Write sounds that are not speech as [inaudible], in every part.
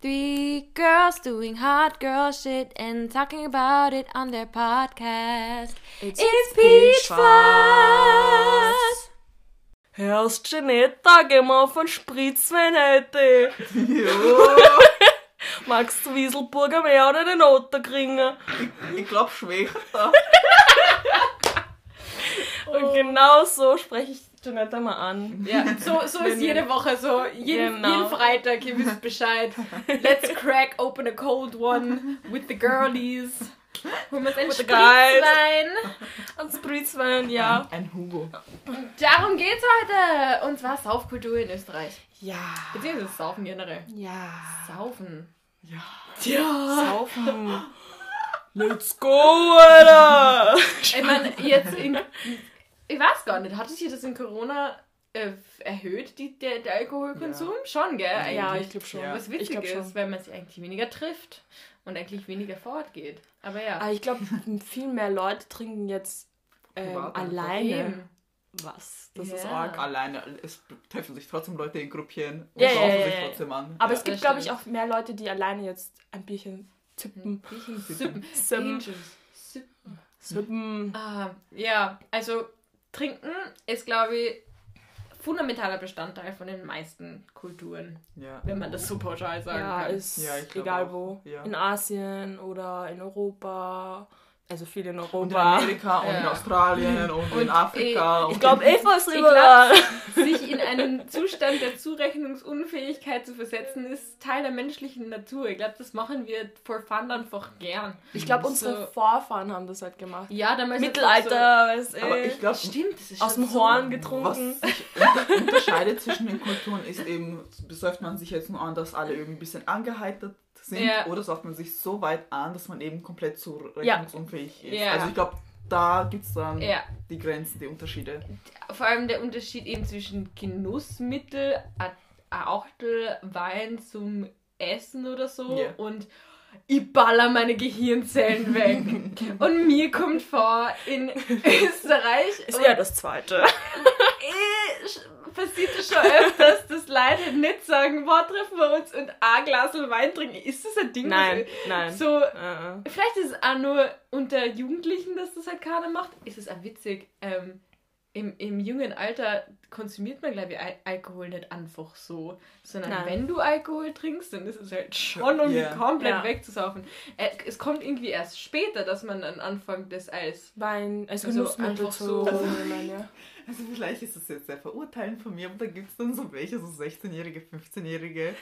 Three girls doing hot girl shit and talking about it on their podcast. It's, It's Peach Fuzz! Hörst Janetta, geh mal auf den Spritzwein heute. Jo, [laughs] Magst du Wieselburger mehr oder den Otter kriegen? ich glaube schwächter. [laughs] Und genau so spreche ich Janetta mal an. Ja, so, so ist jede Woche so. Jeden, Genau. jeden Freitag, ihr wisst Bescheid. Let's crack open a cold one with the girlies. Holen wir uns. Spritzwein. Und Spritzwein, ja. Ein Hugo. Darum geht's heute. Und zwar Saufkultur in Österreich. Ja. Beziehungsweise Saufen generell. Ja. Saufen. Ja. Ja. Saufen. Let's go, Alter. Ich meine, jetzt in. Ich weiß gar nicht, hat sich das in Corona äh, erhöht, die, der, der Alkoholkonsum? Schon, gell? Eigentlich. Ja, ich glaube schon. Ja. Was witzig ist, schon. weil man sich eigentlich weniger trifft und eigentlich weniger fortgeht. Aber ja. Aber ich glaube, viel mehr Leute trinken jetzt ähm, alleine Eben. was. Das Ja. ist arg. Alleine, es treffen sich trotzdem Leute in Gruppchen und Ja, ja, saufen ja, sich ja. trotzdem an. Aber Ja, es gibt, glaube ich, auch mehr Leute, die alleine jetzt ein Bierchen zippen. Bierchen [laughs] Sippen. Sippen. Angels. Sippen. Sippen. Ah, ja, also trinken ist, glaube ich, fundamentaler Bestandteil von den meisten Kulturen, ja. wenn man das so pauschal sagen Ja, kann. ist Ja, egal auch. wo. Ja. In Asien oder in Europa. Also viel in Und in Europa. Amerika und in Ja. Australien und, Und in Afrika. Ich und glaube, Eva ist Ich überall. Sich in einen Zustand der Zurechnungsunfähigkeit zu versetzen, ist Teil der menschlichen Natur. Ich glaube, das machen wir for fun einfach gern. Ich glaube, unsere So. Vorfahren haben das halt gemacht. Ja, damals Mittelalter, weißt du. aber ich glaube, Stimmt, das ist aus dem so- Horn was getrunken. sich unter unterscheidet zwischen den Kulturen ist eben, besäuft man sich jetzt nur an, dass alle irgendwie ein bisschen angeheitert sind Ja. oder säuft man sich so weit an, dass man eben komplett zurechnungsunfähig ist. Ja. Also ich glaube, da gibt es dann Ja, die Grenzen, die Unterschiede. vor allem der Unterschied eben zwischen Genussmittel, Achtel, Wein zum Essen oder so Ja. und ich baller meine Gehirnzellen weg. [laughs] und mir kommt vor, in [laughs] Österreich Ist eher das zweite. Passiert es schon öfters, dass Leute nicht sagen, boah, treffen wir uns und ein Glas Wein trinken. Ist das ein Ding? Nein, nein. So, Äh, Vielleicht ist es auch nur unter Jugendlichen, dass das halt keiner macht. Ist es auch witzig. Ähm, im, Im jungen Alter konsumiert man, glaube ich, Al Alkohol nicht einfach so. Sondern Nein. wenn du Alkohol trinkst, dann ist es halt schon, um Ja. komplett Ja. wegzusaufen. Äh, es kommt irgendwie erst später, dass man dann anfängt, das als. Wein, also Also Genussmittel einfach zu so- nehmen, ja. Also vielleicht ist das jetzt sehr verurteilend von mir, aber da gibt es dann so welche, so 16-Jährige, 15-Jährige,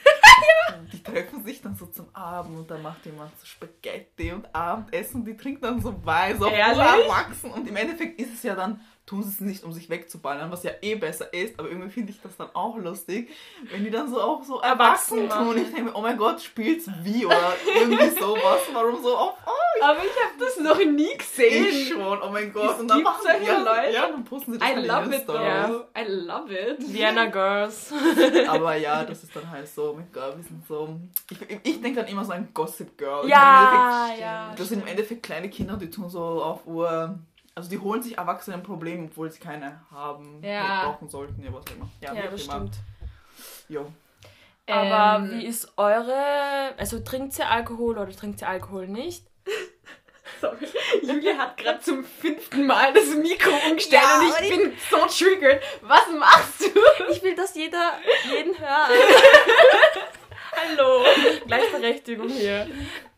[laughs] die treffen sich dann so zum Abend und da macht jemand so Spaghetti und Abendessen. Und die trinken dann so Wein, so erwachsen. Und im Endeffekt ist es ja dann, tun sie es nicht, um sich wegzuballern, was ja eh besser ist, aber irgendwie finde ich das dann auch lustig, wenn die dann so auch so erwachsen Erwachsen tun ich denke mir, oh mein Gott, spielt's wie oder irgendwie sowas, warum so auf, oh, Aber ich habe das noch nie ich gesehen. schon, oh mein Gott. Es Und dann gibt machen solche ja, Leute. Ja, dann posten sie das I in love it though. I love it. Vienna [laughs] Girls. Aber ja, das ist dann halt so, mein Gott, wir sind so. Ich, ich denke dann immer so an Gossip Girl. Ja, ja. Das sind im Endeffekt kleine Kinder, die tun so auf Uhr. Also die holen sich Erwachsene ein Problem, obwohl sie keine haben, Ja. brauchen sollten, ja, was auch immer. Ja, Ja, das immer. stimmt. Jo. Aber Ähm, wie ist eure, also trinkt ihr Alkohol oder trinkt ihr Alkohol nicht? [laughs] Sorry. Julia hat gerade zum fünften Mal das Mikro umgestellt Ja, und ich bin so triggert. Was machst du? Ich will, dass jeder jeden hört. [laughs] [laughs] Hallo, Gleichberechtigung hier.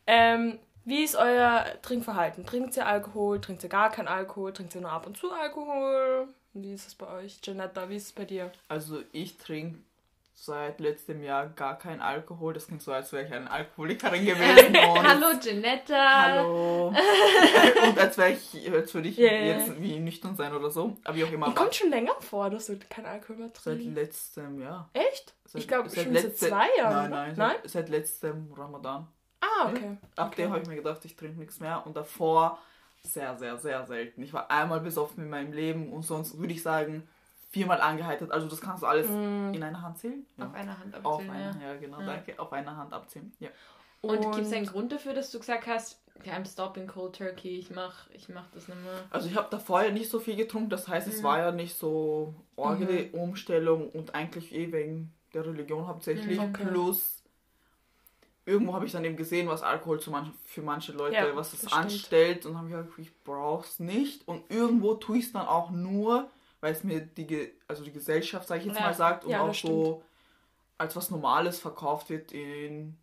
Ähm, wie ist euer Trinkverhalten? Trinkt ihr Alkohol? Trinkt ihr gar keinen Alkohol? Trinkt ihr nur ab und zu Alkohol? Wie ist es bei euch? Janetta, wie ist es bei dir? Also ich trinke seit letztem Jahr gar keinen Alkohol. Das klingt so, als wäre ich eine Alkoholikerin [laughs] gewesen. Hallo Janetta. Hallo. [laughs] Und als wäre ich, als würde ich Yeah. jetzt wie nüchtern sein oder so. Aber wie auch immer. Kommt schon länger vor, dass du keinen Alkohol mehr Seit trinkst. letztem Jahr. Echt? Seit, Ich glaube seit schon seit zwei Jahren. Nein, nein, nein? Seit, seit letztem Ramadan. Ah, okay. Ab Okay. dem habe ich mir gedacht, ich trinke nichts mehr. Und davor sehr, sehr, sehr selten. Ich war einmal besoffen in meinem Leben und sonst würde ich sagen viermal angeheitert. Also das kannst du alles Mm. in einer Hand zählen. Ja. Auf einer Hand Auf abzählen, einer, ja. ja genau, Ja. danke. Auf einer Hand abzählen. Ja. Und, gibt es einen Grund dafür, dass du gesagt hast, okay, I'm stopping cold turkey, ich mach, ich mach das nicht mehr? Also ich habe da vorher nicht so viel getrunken, das heißt, es Mhm. war ja nicht so orgel Umstellung und eigentlich eh wegen der Religion hauptsächlich. Mhm, okay. Plus, irgendwo habe ich dann eben gesehen, was Alkohol zu manchen, für manche Leute, Ja, was es das stimmt. anstellt. Und habe ich gedacht, ich brauch's nicht. Und irgendwo tue ich es dann auch nur, weil es mir die, also die Gesellschaft, sage ich jetzt Ja. mal, sagt und Ja, auch das so als was Normales verkauft wird in,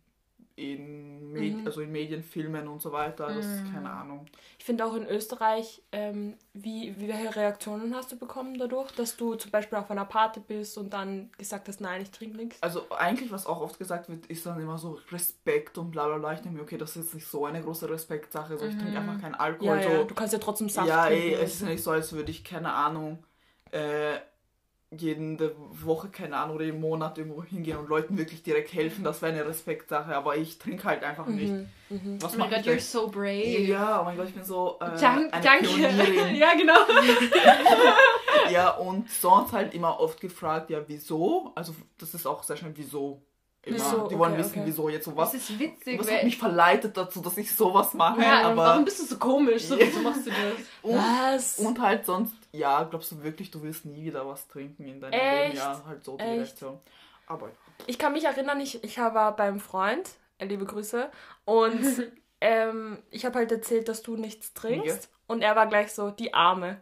in, Med Mhm. also in Medien, Filmen und so weiter. Das ist Mhm. keine Ahnung. Ich finde auch in Österreich, ähm, wie, wie, welche Reaktionen hast du bekommen dadurch, dass du zum Beispiel auf einer Party bist und dann gesagt hast, nein, ich trinke nichts? Also eigentlich, was auch oft gesagt wird, ist dann immer so Respekt und bla bla bla. Ich denke mir, okay, das ist jetzt nicht so eine große Respektsache. So, ich trinke einfach keinen Alkohol. Ja, so. ja, du kannst ja trotzdem Saft ja, trinken. ey, und es ist ja nicht so, als würde ich, keine Ahnung, äh, jede Woche, keine Ahnung, oder jeden Monat irgendwo hingehen und Leuten wirklich direkt helfen. Das wäre eine Respektsache, aber ich trinke halt einfach nicht. Mhm, mhm. Was Oh mein Gott, you're so brave. Ja, oh mein Gott, ich bin so äh, Dank, eine danke. Pionierin. [laughs] ja, genau. [laughs] Ja, und sonst halt immer oft gefragt, ja, wieso? Also das ist auch sehr schnell, wieso? Immer. Wieso? Die wollen Okay, wissen, okay. wieso jetzt so Das was. ist witzig, Was hat mich verleitet dazu, dass ich sowas mache? ja, aber warum bist du so komisch? So, wieso [laughs] machst du das? und, Was? und halt sonst, ja, glaubst du wirklich, du willst nie wieder was trinken in deinem Echt? Leben? Ja, halt so die Echt? Reaktion. Aber Ich kann mich erinnern, ich, ich war beim Freund, äh, liebe Grüße, und [laughs] ähm, ich habe halt erzählt, dass du nichts trinkst. Und er war gleich so, die Arme.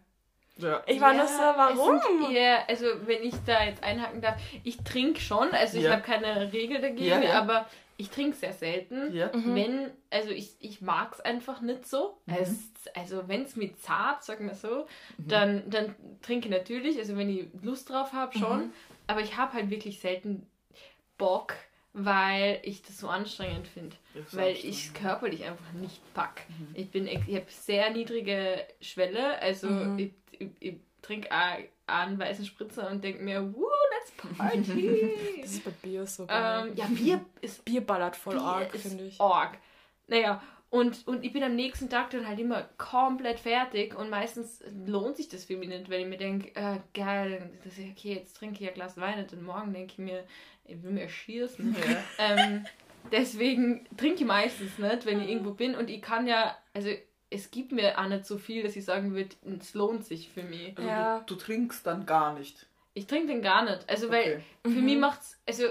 ja, Ich war nur so, warum? Eher, also wenn ich da jetzt einhaken darf, ich trinke schon, also ich Ja. habe keine Regel dagegen, Ja, ja. aber ich trinke sehr selten. ja. Mhm. Wenn, also ich, ich mag es einfach nicht so. Mhm. Es, also wenn es mir zart, sagen wir so, Mhm. dann, dann trinke ich natürlich, also wenn ich Lust drauf habe schon. Mhm. Aber ich habe halt wirklich selten Bock, weil ich das so anstrengend finde. Weil ich es körperlich einfach nicht pack. Mhm. Ich bin, ich habe sehr niedrige Schwelle, also Mhm. ich, ich, ich trinke einen weißen Spritzer und denke mir, let's party. [laughs] Das ist bei Bier so. geil. ähm, ja, Bier ist Bier ballert voll Bier arg, finde ich. Org. Naja, und, und ich bin am nächsten Tag dann halt immer komplett fertig und meistens lohnt sich das für mich nicht, weil ich mir denke, äh, geil, das ist okay, jetzt trinke ich ein Glas Wein und dann morgen denke ich mir, ich will mir schießen. [laughs] ähm, deswegen trinke ich meistens nicht, wenn ich irgendwo bin und ich kann ja, also es gibt mir auch nicht so viel, dass ich sagen würde, es lohnt sich für mich. Also Ja. du, du trinkst dann gar nicht. Ich trinke den gar nicht. Also, weil Okay. für Mhm. mich macht's, also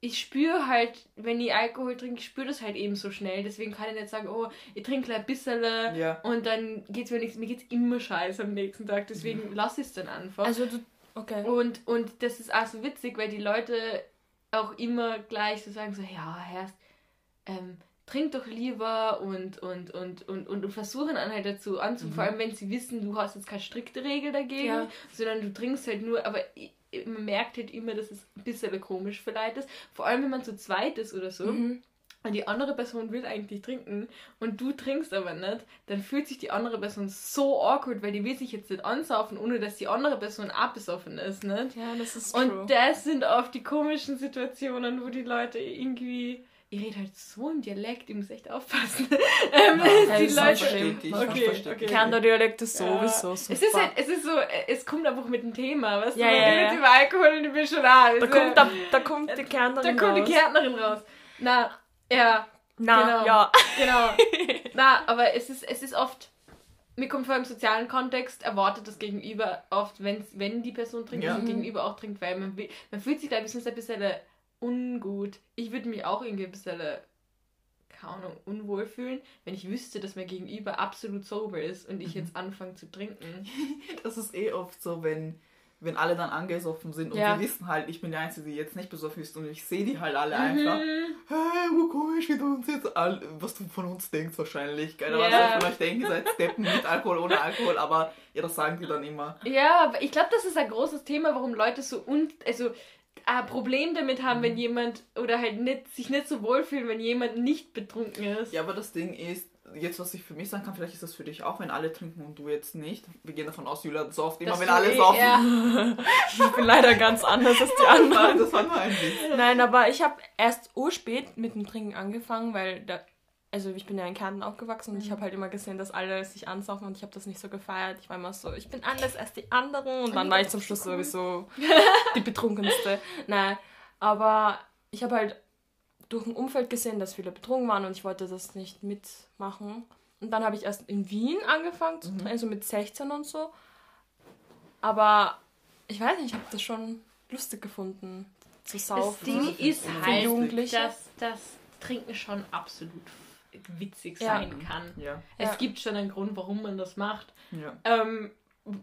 ich spüre halt, wenn ich Alkohol trinke, ich spüre das halt eben so schnell. Deswegen kann ich nicht sagen, oh, ich trinke ein bisschen Ja. und dann geht's mir nichts. Mir geht's immer scheiße am nächsten Tag. Deswegen lass ich es dann einfach. Also du. Okay. und, und das ist auch so witzig, weil die Leute auch immer gleich so sagen, so, ja, Herr, ähm, trink doch lieber und, und, und, und, und, und versuchen dann halt dazu anzu, Mhm. vor allem wenn sie wissen, du hast jetzt keine strikte Regel dagegen, Ja. sondern du trinkst halt nur, aber man merkt halt immer, dass es ein bisschen komisch vielleicht ist. Vor allem, wenn man zu zweit ist oder so. Mhm. Und die andere Person will eigentlich trinken und du trinkst aber nicht, dann fühlt sich die andere Person so awkward, weil die will sich jetzt nicht ansaufen, ohne dass die andere Person auch besoffen ist, nicht? Ja, das ist Und true. das sind oft die komischen Situationen, wo die Leute irgendwie. Ich rede halt so im Dialekt, ich muss echt aufpassen. [laughs] ähm, Ja, die das ist Leute. Versteht dich, Okay, versteht okay. dich. Kerndialekt ist Ja. sowieso super. Es ist halt, es ist so, es kommt einfach mit dem Thema, weißt Ja, du? Ja, redet ja. über Alkohol und ich bin schon da. da, kommt, da, da kommt die Kärntnerin da kommt raus. die Gärtnerin raus. Na, ja, Na, Genau. ja. genau. [laughs] Na, aber es ist, es ist oft, mir kommt vor im sozialen Kontext, erwartet das Gegenüber oft, wenn's, wenn die Person trinkt, Ja. das Gegenüber auch trinkt, weil man, will, man fühlt sich da ein bisschen, ein bisschen ungut. Ich würde mich auch irgendwie ein bisschen, keine Ahnung, unwohl fühlen, wenn ich wüsste, dass mein Gegenüber absolut sober ist und ich Mhm. jetzt anfange zu trinken. [laughs] Das ist eh oft so, wenn, wenn alle dann angesoffen sind und Ja. wir wissen halt, ich bin die Einzige, die jetzt nicht besoffen ist und ich sehe die halt alle Mhm. einfach. Hey, wo komisch, wie du uns jetzt all, was du von uns denkst wahrscheinlich. Keine Ahnung, Ja. was von euch denken, ihr seid Steppen mit Alkohol, ohne Alkohol, aber ja, das sagen die dann immer. Ja, ich glaube, das ist ein großes Thema, warum Leute so un also ein Problem damit haben, Mhm. wenn jemand oder halt nicht, sich nicht so wohlfühlen, wenn jemand nicht betrunken ist. Ja, aber das Ding ist, jetzt was ich für mich sagen kann, vielleicht ist das für dich auch, wenn alle trinken und du jetzt nicht. Wir gehen davon aus, Julia sauft immer, Dass wenn alle saufen. Ja. [laughs] Ich bin leider ganz anders als die [laughs] anderen. Das war ein Witz. Nein, aber ich habe erst urspät mit dem Trinken angefangen, weil da, also ich bin ja in Kärnten aufgewachsen und ich habe halt immer gesehen, dass alle sich ansaufen und ich habe das nicht so gefeiert. Ich war immer so, ich bin anders als die anderen und dann war ich zum Schluss sowieso [laughs] die betrunkenste. Nein, aber ich habe halt durch ein Umfeld gesehen, dass viele betrunken waren und ich wollte das nicht mitmachen. Und dann habe ich erst in Wien angefangen zu trinken, also mit 16 und so. Aber ich weiß nicht, ich habe das schon lustig gefunden zu Das saufen. Ding ist Für halt, Jugendliche. dass, dass Trinken schon absolut witzig Ja. sein kann. Ja, Es Ja. gibt schon einen Grund, warum man das macht. ja. Ähm,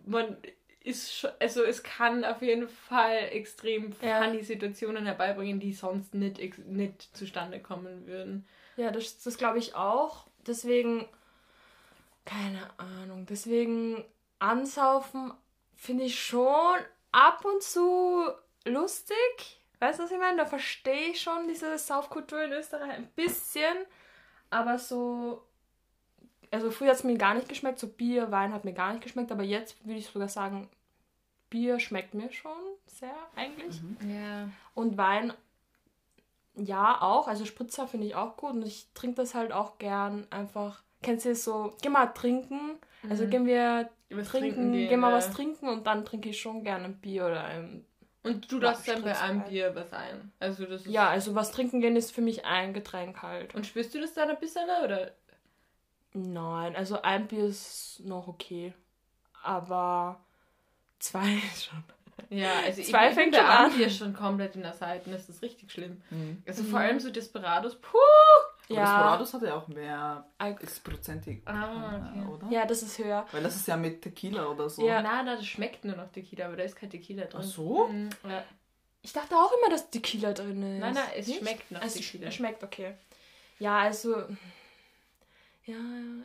man ist schon, also es kann auf jeden Fall extrem Ja. funny Situationen herbeibringen, die sonst nicht, nicht zustande kommen würden. Ja, das, das glaube ich auch. Deswegen, keine Ahnung, deswegen ansaufen finde ich schon ab und zu lustig. Weißt du, was ich meine? Da verstehe ich schon diese Saufkultur in Österreich ein bisschen. Aber so, also früher hat es mir gar nicht geschmeckt. So Bier, Wein hat mir gar nicht geschmeckt. Aber jetzt würde ich sogar sagen, Bier schmeckt mir schon sehr eigentlich. Ja. Und Wein, ja, auch. Also Spritzer finde ich auch gut. Und ich trinke das halt auch gern einfach. Kennst du das so? Geh mal trinken. Also gehen wir Was trinken, gehen, gehen mal ja. was trinken und dann trinke ich schon gerne ein Bier oder ein. Und du darfst dann bei einem halt. Bier was ein. Also das Ja, also was trinken gehen ist für mich ein Getränk halt. Und spürst du das dann ein bisschen oder? Nein, also ein Bier ist noch okay. Aber zwei ist [laughs] schon. Ja, also Zwei ich, ich bin fängt schon an. Bier schon komplett in der Seite. Das ist richtig schlimm. Mhm. Also vor allem so Desperados. Puh! Aber Ja. Desperados hat ja auch mehr Alk- x-prozentig, Ah, äh, okay. oder? Ja, das ist höher. Weil das ist ja mit Tequila oder so. Ja. Na, na, das schmeckt nur noch Tequila, aber da ist kein Tequila drin. Ach so? Mhm, ja. Ich dachte auch immer, dass Tequila drin ist. Nein, nein, es Nicht? schmeckt nach Es Tequila. sch- schmeckt, okay. Ja, also. Ja,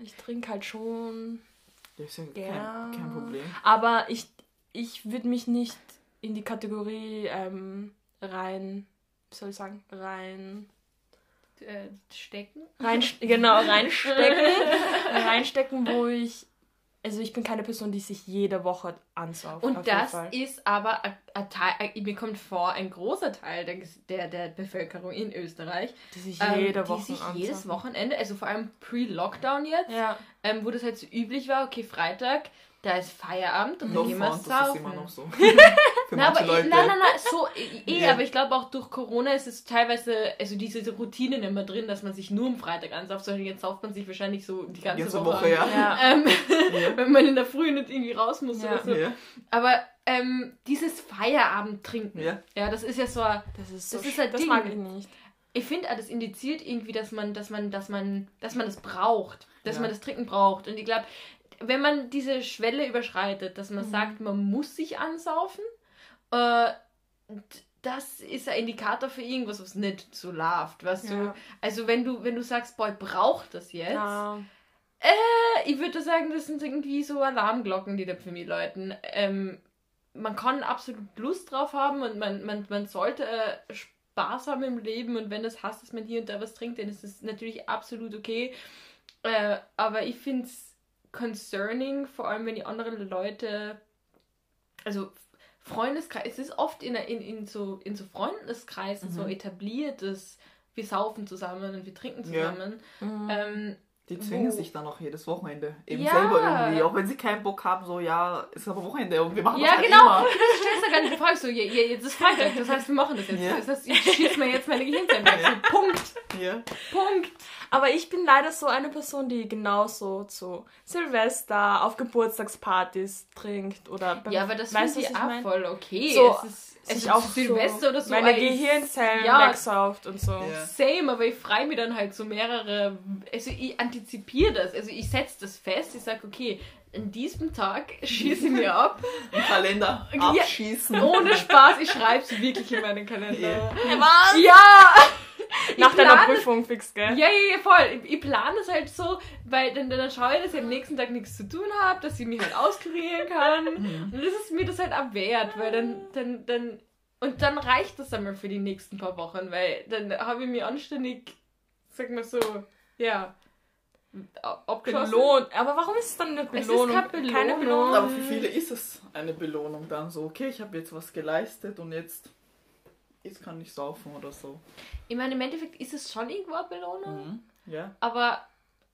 ich trinke halt schon. Das ist ja Ja. kein, kein Problem. Aber ich, ich würde mich nicht in die Kategorie ähm, rein. Wie soll ich sagen? Rein. Äh, stecken? rein [laughs] genau, reinstecken. reinstecken, wo ich. Also ich bin keine Person, die sich jede Woche ansauft. Und auf jeden das Fall. ist aber ein, Teil, mir kommt vor, ein großer Teil der, der, der Bevölkerung in Österreich, die sich ähm, jede die Woche sich ansaufen. jedes Wochenende, also vor allem pre-Lockdown jetzt, Ja. ähm, wo das halt so üblich war, okay, Freitag, da ist Feierabend und No dann gehen wir front, das ist saufen. immer noch so. [laughs] [laughs] Für Na, aber manche Leute. nein, nein, nein, so eh, Ja. aber ich glaube auch durch Corona ist es teilweise, also diese Routine nicht mehr drin, dass man sich nur am Freitag ansauft, sondern jetzt sauft man sich wahrscheinlich so die ganze, Ganze Woche, Woche, ja. Ja. Ähm, Ja. [laughs] wenn man in der Früh nicht irgendwie raus muss Ja. oder so. Ja. Aber ähm, dieses Feierabend trinken, Ja. ja, das ist ja so, ein- Das ist so. Das ist ein das Ding. mag ich nicht. ich finde, das indiziert irgendwie, dass man, dass man, dass man, dass man das braucht, dass Ja. man das Trinken braucht. Und ich glaube, wenn man diese Schwelle überschreitet, dass man Mhm. sagt, man muss sich ansaufen, äh, das ist ein Indikator für irgendwas, was nicht so läuft, weißt du? Ja. Also wenn du, wenn du sagst, boy, braucht das jetzt, Ja. ich würde sagen, das sind irgendwie so Alarmglocken, die da für mich läuten. Ähm, man kann absolut Lust drauf haben und man, man, man sollte äh, Spaß haben im Leben und wenn das heißt, dass man hier und da was trinkt, dann ist das natürlich absolut okay. Äh, aber ich finde es concerning, vor allem wenn die anderen Leute, also Freundeskreis, es ist oft in, in, in, so, in so Freundeskreisen so Mhm. etabliert, dass wir saufen zusammen und wir trinken Ja. zusammen. Mhm. Ähm, Die zwingen Wo- sich dann auch jedes Wochenende. Eben Ja. selber irgendwie. Auch wenn sie keinen Bock haben, so, ja, ist aber Wochenende und wir machen Ja, das halt genau. immer. Du stellst ja gar nicht die Frage so, ja, ja, jetzt ist Freitag, das heißt, wir machen das jetzt. Ja. Das heißt, ich schieße mir jetzt meine Gehirnzellen weg. So, Punkt. Ja. Punkt. Aber ich bin leider so eine Person, die genauso zu Silvester auf Geburtstagspartys trinkt oder beim- Ja, aber das weißt finde du, ich auch mein? voll okay. So, es ist, es ist auch Silvester so oder so. meine Gehirnzellen ja. wegsauft und so. Ja. Same, aber ich freue mich dann halt so mehrere. Also ich antizipiere das. Also ich setze das fest. Ich sage, okay, an diesem Tag [laughs] schieße ich mir ab. Im Kalender Ja. abschießen. Ohne Spaß, ich schreibe es wirklich in meinen Kalender. Ja. Was? Ja! [laughs] Nach deiner Prüfung fix, gell? Ja, ja, ja, voll. Ich, ich plane das halt so, weil dann, dann schaue ich, dass ich am nächsten Tag nichts zu tun habe, dass ich mich halt auskurieren kann. Und das ist mir das halt auch wert, weil dann, dann, dann, und dann reicht das einmal für die nächsten paar Wochen, weil dann habe ich mir anständig, sag mal so, ja, Belohnt. Aber warum ist es dann eine Es ist Belohnung? keine Belohnung. Keine Belohnung. Aber für viele ist es eine Belohnung dann so, okay, ich habe jetzt was geleistet und jetzt, jetzt kann ich saufen oder so. Ich meine, im Endeffekt ist es schon irgendwo eine Belohnung, Mhm. Ja. aber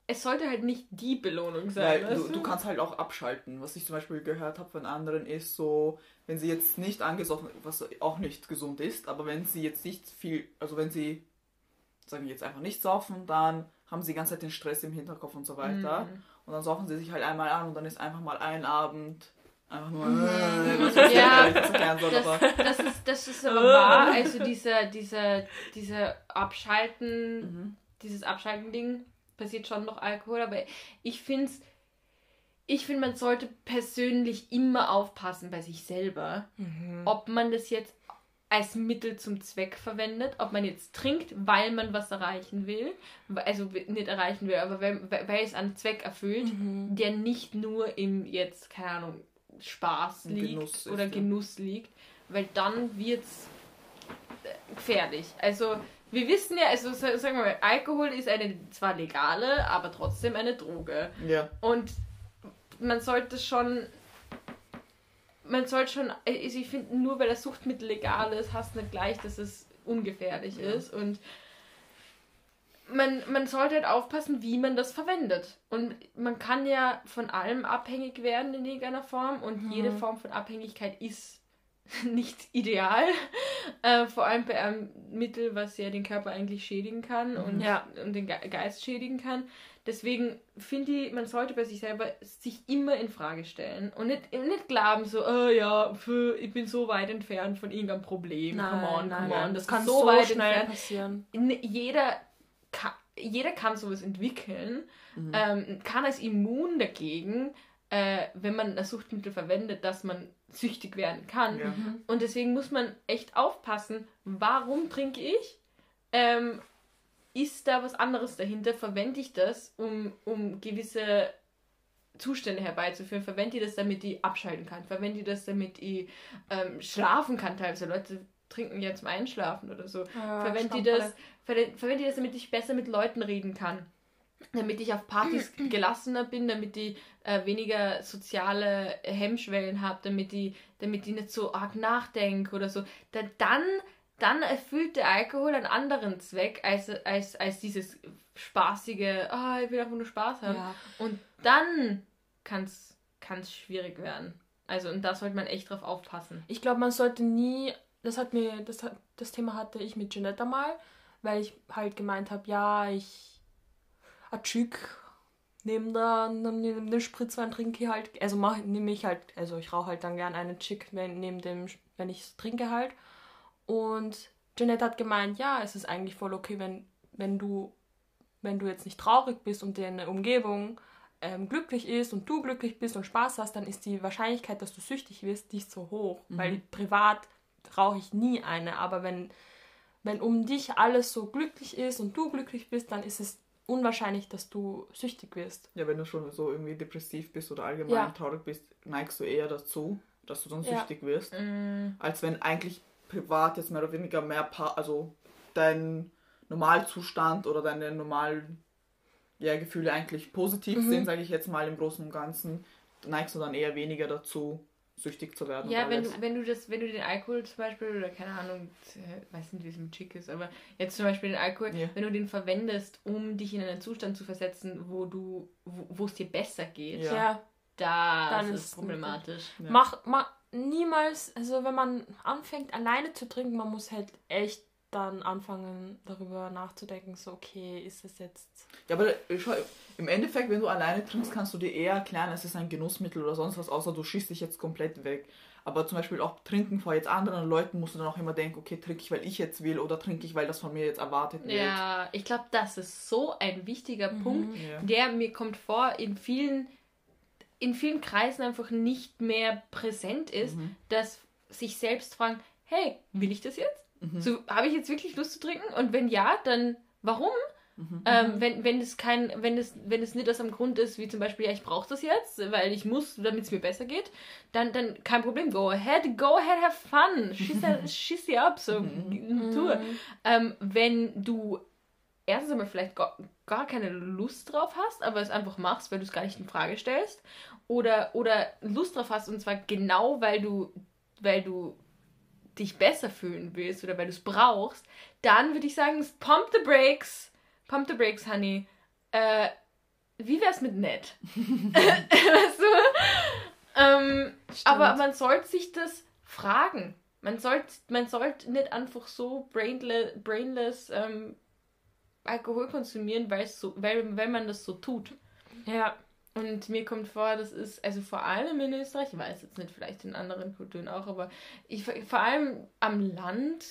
es sollte halt nicht die Belohnung sein. Weil du, du kannst halt auch abschalten. Was ich zum Beispiel gehört habe von anderen ist so, wenn sie jetzt nicht angesoffen, was auch nicht gesund ist, aber wenn sie jetzt nicht viel, also wenn sie, sagen wir jetzt einfach nicht saufen, dann haben sie die ganze Zeit den Stress im Hinterkopf und so weiter. Mhm. Und dann saufen sie sich halt einmal an und dann ist einfach mal ein Abend Einfach nur, [laughs] äh, ich, Ja, soll, Das, ist, das ist aber wahr. [laughs] Also dieser, dieser, dieser Abschalten, Mhm. dieses Abschalten-Ding passiert schon noch Alkohol, aber ich finde ich finde, man sollte persönlich immer aufpassen bei sich selber, Mhm. ob man das jetzt als Mittel zum Zweck verwendet, ob man jetzt trinkt, weil man was erreichen will, also nicht erreichen will, aber weil, weil es einen Zweck erfüllt, Mhm. der nicht nur im jetzt, keine Ahnung, Spaß liegt Genuss ist, oder ja. Genuss liegt, weil dann wird's äh, gefährlich. Also wir wissen ja, also sa- sagen wir mal, Alkohol ist eine zwar legale, aber trotzdem eine Droge. Ja. Und man sollte schon. Man sollte schon. Also ich finde, nur weil das Suchtmittel legal ist, hast nicht gleich, dass es ungefährlich Ja. ist. Und man, man sollte halt aufpassen, wie man das verwendet. Und man kann ja von allem abhängig werden in irgendeiner Form. Und Mhm. jede Form von Abhängigkeit ist [laughs] nicht ideal. Äh, vor allem bei einem Mittel, was ja den Körper eigentlich schädigen kann und, Ja. und den Ge Geist schädigen kann. Deswegen finde ich, man sollte bei sich selber sich immer in Frage stellen und nicht, nicht glauben so, oh ja, für, ich bin so weit entfernt von irgendeinem Problem. come on, come on. Das kann so, weit schnell entfernt. passieren. N- Jeder kann, jeder kann sowas entwickeln, Mhm. ähm, kann als immun dagegen, äh, wenn man das Suchtmittel verwendet, dass man süchtig werden kann. Ja. Und deswegen muss man echt aufpassen, warum trinke ich? Ähm, ist da was anderes dahinter? Verwende ich das, um, um gewisse Zustände herbeizuführen? Verwende ich das, damit ich abschalten kann? Verwende ich das, damit ich ähm, schlafen kann? Teilweise Leute trinken ja zum Einschlafen oder so. Ja, Verwende ich das, verwende verwende das, damit ich besser mit Leuten reden kann. Damit ich auf Partys [clears throat] gelassener bin, damit ich äh, weniger soziale Hemmschwellen habe, damit ich, damit ich nicht so arg nachdenke oder so. Da, dann, dann erfüllt der Alkohol einen anderen Zweck als, als, als dieses spaßige, ah, ich will einfach nur Spaß haben. Ja. Und dann kann es schwierig werden. Also, und da sollte man echt drauf aufpassen. Ich glaube, man sollte nie, das hat mir, das, hat, das Thema hatte ich mit Janetta mal, weil ich halt gemeint habe, ja, ich ein Chick neben, der, neben dem Spritzwein trinke ich halt, also mach, nehme ich halt, also ich rauche halt dann gern einen Chick wenn, neben dem, wenn ich trinke halt. Und Janetta hat gemeint, ja, es ist eigentlich voll okay, wenn, wenn du, wenn du jetzt nicht traurig bist und deine Umgebung ähm, glücklich ist und du glücklich bist und Spaß hast, dann ist die Wahrscheinlichkeit, dass du süchtig wirst, nicht so hoch. Weil privat rauche ich nie eine. Aber wenn, wenn um dich alles so glücklich ist und du glücklich bist, dann ist es unwahrscheinlich, dass du süchtig wirst. Ja, wenn du schon so irgendwie depressiv bist oder allgemein Ja. traurig bist, neigst du eher dazu, dass du dann Ja. süchtig wirst, Mm, als wenn eigentlich privat jetzt mehr oder weniger mehr, pa also dein Normalzustand oder deine normalen ja, Gefühle eigentlich positiv Mhm. sind, sage ich jetzt mal im Großen und Ganzen, neigst du dann eher weniger dazu, süchtig zu werden. Ja, wenn alles. du, wenn du das, wenn du den Alkohol zum Beispiel, oder keine Ahnung, äh, weiß nicht, wie es mit Chick ist, aber jetzt zum Beispiel den Alkohol, Ja. wenn du den verwendest, um dich in einen Zustand zu versetzen, wo du, wo es dir besser geht, Ja. da Dann ist es problematisch. Ja. Mach, mach niemals, also wenn man anfängt alleine zu trinken, man muss halt echt dann anfangen darüber nachzudenken, so okay, ist es jetzt Ja, aber schau, im Endeffekt, wenn du alleine trinkst, kannst du dir eher erklären, es ist ein Genussmittel oder sonst was, außer du schießt dich jetzt komplett weg. Aber zum Beispiel auch trinken vor jetzt anderen Leuten musst du dann auch immer denken, okay, trinke ich, weil ich jetzt will oder trinke ich, weil das von mir jetzt erwartet wird. Ja, ich glaube, das ist so ein wichtiger Mhm. Punkt, Ja. der mir kommt vor, in vielen, in vielen Kreisen einfach nicht mehr präsent ist, Mhm. dass sich selbst fragen, hey, will ich das jetzt? Mhm. So, habe ich jetzt wirklich Lust zu trinken? Und wenn ja, dann warum? Mhm. Ähm, wenn, wenn es kein, wenn es, wenn es nicht aus einem Grund ist, wie zum Beispiel, ja, ich brauche das jetzt, weil ich muss, damit es mir besser geht, dann, dann kein Problem. Go ahead, go ahead, have fun. Schieß, [laughs] schieß dir ab, so Tour. Ähm, wenn du erstens einmal vielleicht gar, gar keine Lust drauf hast, aber es einfach machst, weil du es gar nicht in Frage stellst, oder, oder Lust drauf hast, und zwar genau, weil du, weil du dich besser fühlen willst oder weil du es brauchst, dann würde ich sagen, pump the brakes. Pump the brakes, honey. Äh, wie wär's mit nett? [laughs] weißt du? Ähm, aber man sollte sich das fragen. Man sollte man sollte nicht einfach so brainless, brainless ähm, Alkohol konsumieren, weil, es so, weil, weil man das so tut. Ja, Und mir kommt vor, das ist, also vor allem in Österreich, ich weiß jetzt nicht, vielleicht in anderen Kulturen auch, aber ich, vor allem am Land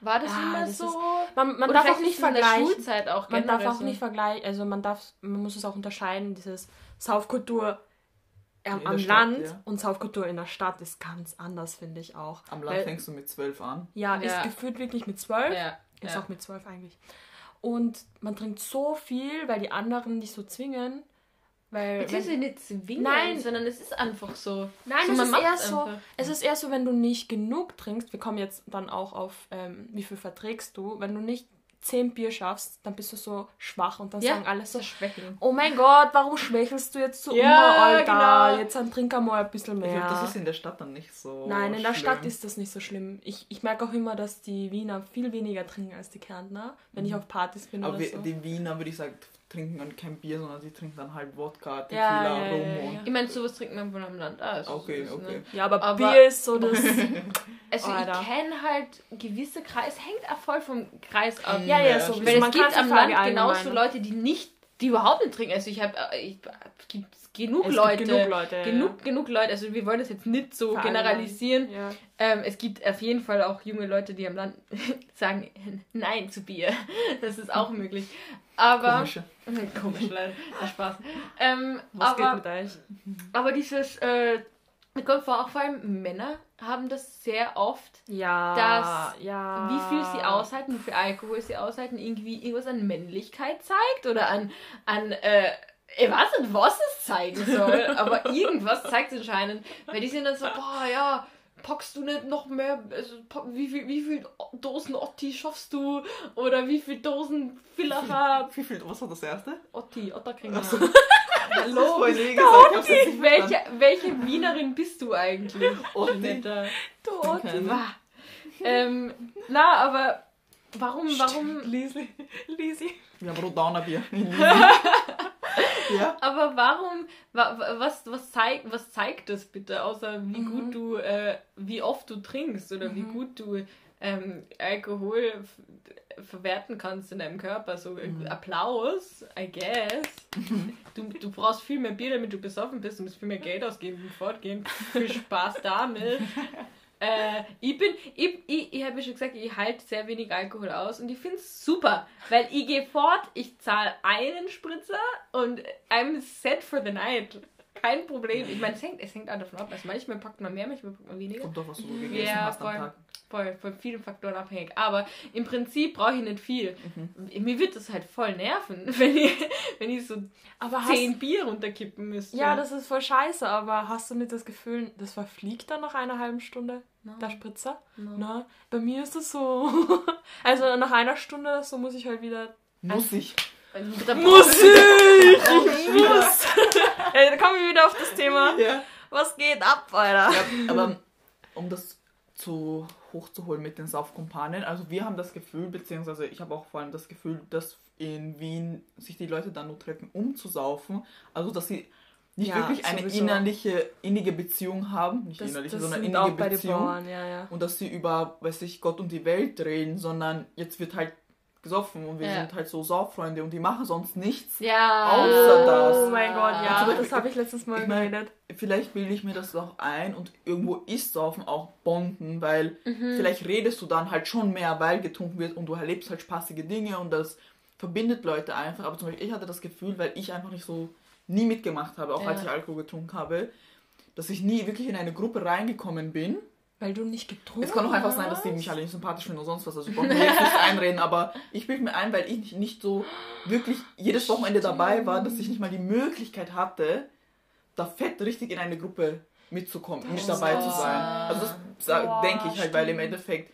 war das Ah, immer das so. ist- Man, man darf auch nicht vergleichen. Schulzeit auch Man darf auch so. nicht vergleichen, also man darf, man muss es auch unterscheiden, dieses Saufkultur am, der am Stadt, Land ja. und Saufkultur in der Stadt ist ganz anders, finde ich auch. Am Land Weil- fängst du mit zwölf an. Ja, Ja. ist gefühlt wirklich mit zwölf. Ja, Ist ja. auch mit zwölf eigentlich. Und man trinkt so viel, weil die anderen dich so zwingen. Weil, ja wenn, nicht zwingend, Nein. sondern es ist einfach so. nein, So, es, ist eher so, einfach. es ist eher so, wenn du nicht genug trinkst. Wir kommen jetzt dann auch auf, ähm, wie viel verträgst du. Wenn du nicht zehn Bier schaffst, dann bist du so schwach und dann Ja, sagen alle so, schwächeln. oh mein Gott, warum schwächelst du jetzt so Ja, immer, Alter? genau. Jetzt dann trink einmal ein bisschen Ich mehr. glaube, das ist in der Stadt dann nicht so. Nein, in der schlimm. Stadt ist das nicht so schlimm. Ich, ich merke auch immer, dass die Wiener viel weniger trinken als die Kärntner, wenn ich auf Partys bin Aber oder wir, so. die Wiener, würde ich sagen, trinken dann kein Bier, sondern sie trinken dann halt Wodka, Ja, Tequila, ja, ja, Rum ja, und. ja. Ich meine, sowas trinkt man wohl am Land auch. Okay, so ist, okay. Ne? Ja, aber, Aber- Bier ist so das. [laughs] Also Alter. ich kenne halt gewisse Kreise, es hängt auch voll vom Kreis ab. ja, ja, Ja, so. Weil man es gibt am Land genauso Leute, die nicht, die überhaupt nicht trinken. Also ich habe, es gibt genug Leute. genug Leute. ja, Genug, genug Leute, also wir wollen das jetzt nicht so Verallgemeinern. generalisieren. Ja. Ähm, es gibt auf jeden Fall auch junge Leute, die am Land [laughs] sagen Nein zu Bier. [laughs] Das ist auch möglich. Aber Komische. [laughs] komisch, leider. Der Spaß. Ähm, Was aber, geht mit euch? aber dieses, äh, kommt vor, auch vor allem Männer haben das sehr oft Ja. dass- ja. wie viel sie aushalten, wie viel Alkohol sie aushalten, irgendwie irgendwas an Männlichkeit zeigt oder an, an äh, ich weiß nicht, was es zeigen soll, [laughs] aber irgendwas zeigt es anscheinend. Weil die sind dann so, boah, ja, packst du nicht noch mehr, also, wie viel, wie viel Dosen Otti schaffst du? Oder wie viel Dosen Villacher Wie viel, was war das erste? Otti, Otterkringer. Achso. [laughs] Hallo, Vorhin eh gesagt, ich welche, welche Wienerin bist du eigentlich? [laughs] Otti. Jeanette? Du. Ähm, na, aber warum, warum, Lisi. Lisi. Wir haben Rodaunerbier. [laughs] ja. aber warum, wa, wa- was, was, zeigt, was zeigt das bitte, außer wie Mhm. gut du, äh, wie oft du trinkst oder wie gut du ähm, Alkohol verwerten kannst in deinem Körper, so Mhm. Applaus, I guess. Du, du brauchst viel mehr Bier, damit du besoffen bist, du musst viel mehr Geld ausgeben und fortgehen. Viel Spaß damit. [laughs] Äh, ich bin, ich, ich, ich habe ja schon gesagt, ich halte sehr wenig Alkohol aus und ich finde es super, weil ich gehe fort, ich zahle einen Spritzer und I'm set for the night. Kein Problem. Ich meine, es hängt, es hängt auch davon ab. Also manchmal packt man mehr, manchmal packt man weniger. Kommt doch, was du gegessen Ja, hast am. Tag. Voll, von vielen Faktoren abhängig. Aber im Prinzip brauche ich nicht viel. Mhm. Mir wird das halt voll nerven, [laughs] wenn ich, wenn ich so Aber hast, zehn Bier runterkippen müsste. ja, das ist voll scheiße, aber hast du nicht das Gefühl, das verfliegt dann nach einer halben Stunde, No, der Spritzer? no. Na, bei mir ist das so. [laughs] Also nach einer Stunde so muss ich halt wieder. Muss [laughs] ich. Muss ich! Ich Muss! Ey, da kommen wir wieder auf das Thema. Ja. Was geht ab, Alter? ja. Aber um das zu hochzuholen mit den Saufkumpanen, also wir haben das Gefühl, beziehungsweise ich habe auch vor allem das Gefühl, dass in Wien sich die Leute dann nur treffen, um zu saufen. Also dass sie nicht Ja, wirklich eine sowieso. innerliche, innige Beziehung haben. Nicht Das, innerliche, das sondern innige Beziehung. Bauern, ja, ja. und dass sie über, weiß ich, Gott und die Welt reden, sondern jetzt wird halt gesoffen und wir Ja. sind halt so Sauffreunde und die machen sonst nichts. Ja. Außer das. Oh mein Gott, ja. Beispiel- das habe ich letztes Mal ich mein- geredet. Vielleicht bilde ich mir das auch ein und irgendwo ist Saufen auch Bonden, weil Mhm. vielleicht redest du dann halt schon mehr, weil getrunken wird und du erlebst halt spaßige Dinge und das verbindet Leute einfach. Aber zum Beispiel, ich hatte das Gefühl, weil ich einfach nicht so nie mitgemacht habe, auch Ja. als ich Alkohol getrunken habe, dass ich nie wirklich in eine Gruppe reingekommen bin. Weil du nicht getrunken Es kann auch einfach sein, dass die mich alle nicht sympathisch finden oder sonst was. Also ich brauche mir jetzt nicht einreden, aber ich bilde mir ein, weil ich nicht, nicht so wirklich jedes Wochenende dabei war, dass ich nicht mal die Möglichkeit hatte, da fett richtig in eine Gruppe mitzukommen, mit dabei zu sein. Also das Boah, denke ich halt, weil im stimmt. Endeffekt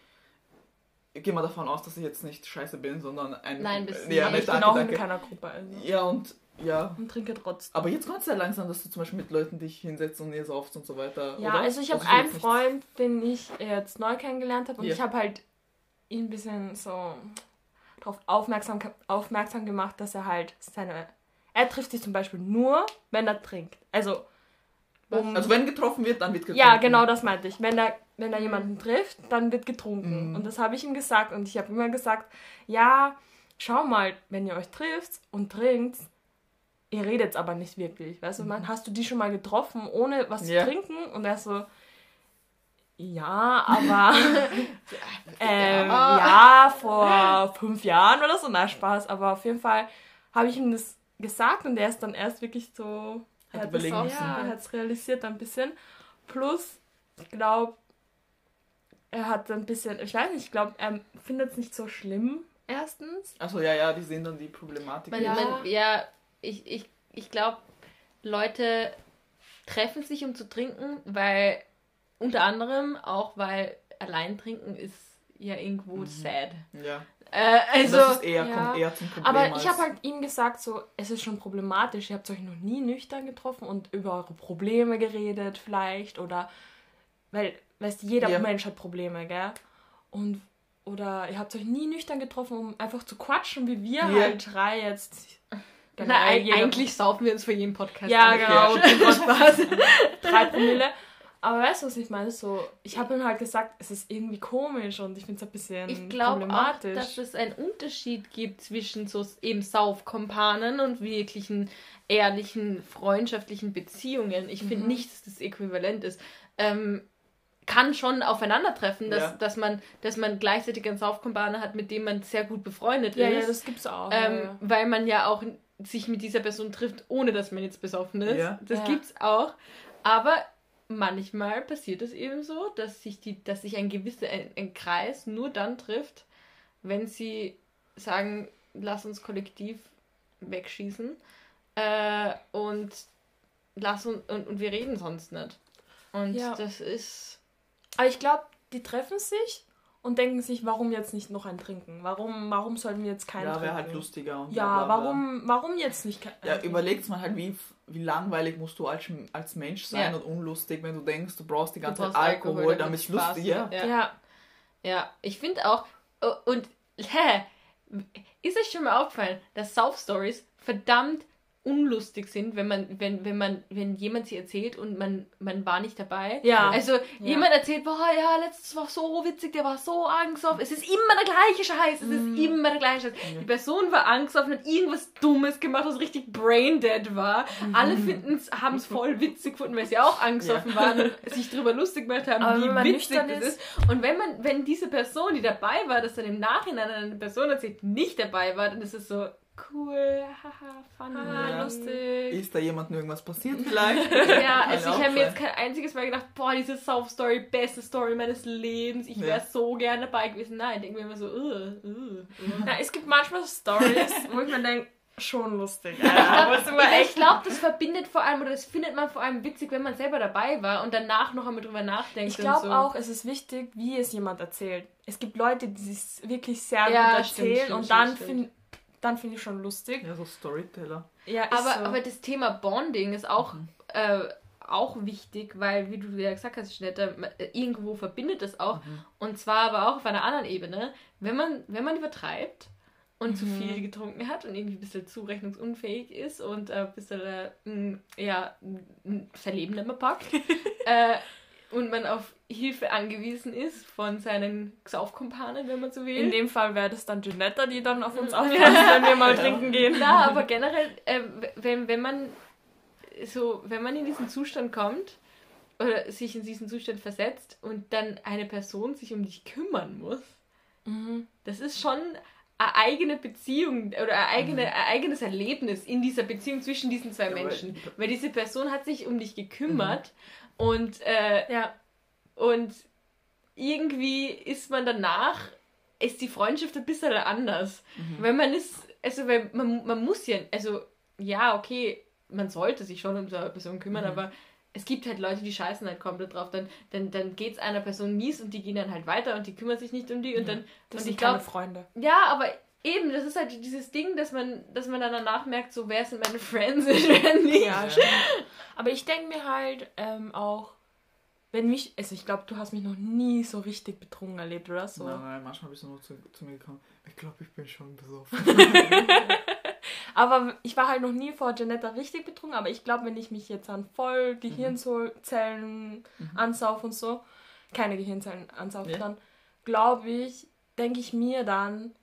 ich gehe mal davon aus, dass ich jetzt nicht scheiße bin, sondern ein Nein, bist du ja, ich bin auch in keiner Gruppe. Also. Ja und ja. Und trinke trotzdem. Aber jetzt kommt es ja langsam, dass du zum Beispiel mit Leuten dich hinsetzt und ihr sauft und so weiter. Ja, oder? also ich habe will einen Freund, den ich jetzt neu kennengelernt habe und Ja. ich habe halt ihn ein bisschen so darauf aufmerksam, aufmerksam gemacht, dass er halt seine... Er trifft sich zum Beispiel nur, wenn er trinkt. Also, um, Also wenn getroffen wird, dann wird getrunken. ja, genau das meinte ich. Wenn er, wenn er jemanden trifft, dann wird getrunken. Mhm. Und das habe ich ihm gesagt. Und ich habe immer gesagt, ja, schau mal, wenn ihr euch trifft und trinkt, ihr redet aber nicht wirklich. Weißt du, man, hast du die schon mal getroffen, ohne was Ja. zu trinken? Und er so, ja, aber [laughs] ähm, ja, vor fünf Jahren oder so, na Spaß. Aber auf jeden Fall habe ich ihm das gesagt und der ist dann erst wirklich so, Hat er hat das auch, ja, er hat es realisiert ein bisschen. Plus, ich glaube, er hat ein bisschen, ich weiß nicht, ich glaube, er findet es nicht so schlimm, erstens. Achso, ja, ja, die sehen dann die Problematik. Man, Ja. ja, man, ja ich, ich, ich glaube, Leute treffen sich, um zu trinken, weil unter anderem auch, weil allein trinken ist ja irgendwo sad. ja. Äh, also, das ist eher, ja. kommt eher zum Problem. Aber ich habe halt ihm gesagt, so, es ist schon problematisch. Ihr habt euch noch nie nüchtern getroffen und über eure Probleme geredet, vielleicht. Oder, weil, weißt du, jeder Ja. Mensch hat Probleme, gell? Und, oder ihr habt euch nie nüchtern getroffen, um einfach zu quatschen, wie wir Ja. halt drei jetzt. Na, eigentlich saufen wir uns für jeden Podcast. Ja, genau. Ja. [laughs] Spaß. Drei Promille. Aber weißt du, was ich meine? So, ich habe ihm halt gesagt, es ist irgendwie komisch und ich finde es ein bisschen Ich glaube auch, problematisch. dass es einen Unterschied gibt zwischen so eben Saufkompanen und wirklichen ehrlichen, freundschaftlichen Beziehungen. Ich finde Mhm. nicht, dass das äquivalent ist. Ähm, kann schon aufeinandertreffen, dass, Ja. dass, man, dass man gleichzeitig einen Saufkompanen hat, mit dem man sehr gut befreundet ja, ja, ist. das gibt's auch. ähm, ja, ja. Weil man ja auch sich mit dieser Person trifft, ohne dass man jetzt besoffen ist. Ja. Das Ja. gibt's auch. Aber manchmal passiert es eben so, dass sich, die, dass sich ein gewisser ein, ein Kreis nur dann trifft, wenn sie sagen, lass uns kollektiv wegschießen äh, und lass uns und, und wir reden sonst nicht. Und Ja. das ist Aber ich glaube, die treffen sich und denken sich, warum jetzt nicht noch ein Trinken? Warum, warum sollten wir jetzt keinen Ja, trinken? wäre halt lustiger. Und Ja, bla, bla, bla. warum, warum jetzt nicht kein Ja, überlegt mal halt, wie, wie langweilig musst du als, als Mensch sein Ja. und unlustig, wenn du denkst, du brauchst die ganze Zeit brauchst Alkohol, Alkohol, damit es lustig ja. ja. Ja, Ja, ich finde auch, oh, und hä, ist euch schon mal aufgefallen, dass Sauf-Stories verdammt unlustig sind, wenn man, wenn, wenn man, wenn jemand sie erzählt und man, man war nicht dabei. Ja. Also jemand erzählt, boah, ja, letztes war so witzig, der war so angstgesoffen. Es ist immer der gleiche Scheiß, es ist immer der gleiche Scheiß. Die Person war angstgesoffen, hat irgendwas Dummes gemacht, was richtig braindead war. Alle finden haben es voll witzig gefunden, weil sie auch angstgesoffen waren und sich darüber lustig gemacht haben, Aber wie witzig das ist- ist. Und wenn man, wenn diese Person, die dabei war, das dann im Nachhinein eine Person erzählt, nicht dabei war, dann ist es so cool, haha, funny. ah, Ja. lustig. Ist da jemandem irgendwas passiert vielleicht? [laughs] Ja, also ich habe mir jetzt kein einziges Mal gedacht, boah, diese Soft-Story, beste Story meines Lebens, ich wäre Ja. so gerne dabei gewesen. Nein, ich denke mir immer so, uh, uh, uh. Na, es gibt manchmal Stories, [laughs] wo ich mir denke, schon lustig. [laughs] Ja, ich glaube, das verbindet vor allem, oder das findet man vor allem witzig, wenn man selber dabei war und danach noch einmal drüber nachdenkt. Ich glaube so. auch, es ist wichtig, wie es jemand erzählt. Es gibt Leute, die es wirklich sehr Ja, gut stimmt, erzählen stimmt, und dann stimmt, finde dann finde ich schon lustig. Ja, so Storyteller. Ja, Aber, so. aber das Thema Bonding ist auch, Mhm. äh, auch wichtig, weil, wie du ja gesagt hast, Jeanette, ma- äh, irgendwo verbindet es auch. Mhm. Und zwar aber auch auf einer anderen Ebene. Wenn man, wenn man übertreibt und zu Mhm. viel getrunken hat und irgendwie ein bisschen zurechnungsunfähig ist und äh, ein bisschen, äh, ja, sein Leben nicht mehr packt [laughs] äh, und man auf Hilfe angewiesen ist von seinen Saufkumpanen, wenn man so will. in dem Fall wäre das dann Janetta, die dann auf uns [laughs] Ja. aufpasst, wenn wir mal Ja. trinken gehen. Na, aber generell, äh, wenn, wenn man so, wenn man in diesen Zustand kommt oder sich in diesen Zustand versetzt und dann eine Person sich um dich kümmern muss, Mhm. das ist schon eine eigene Beziehung oder ein, eigene, ein eigenes Erlebnis in dieser Beziehung zwischen diesen zwei Menschen. Weil diese Person hat sich um dich gekümmert und, äh, Ja. und irgendwie ist man danach, ist die Freundschaft ein bisschen anders. Wenn man ist, also weil man, man muss ja, also ja, okay, man sollte sich schon um so eine Person kümmern, Mhm. aber es gibt halt Leute, die scheißen halt komplett drauf. Dann, dann, dann geht es einer Person mies und die gehen dann halt weiter und die kümmern sich nicht um die und dann. Das und sind ich keine glaube, Freunde. ja, aber eben, das ist halt dieses Ding, dass man, dass man dann danach merkt, so wer sind meine Friends [laughs] und wer nicht. Ja, stimmt. Aber ich denke mir halt ähm, auch, wenn mich, also ich glaube, du hast mich noch nie so richtig betrunken erlebt, oder so? Nein, nein, manchmal bist du nur zu, zu mir gekommen. Ich glaube, ich bin schon besoffen. [laughs] Aber ich war halt noch nie vor Janetta richtig betrunken, aber ich glaube, wenn ich mich jetzt an voll Gehirnzellen ansaufe und so, keine Gehirnzellen ansaufe, Ja. dann glaube ich, denke ich mir dann,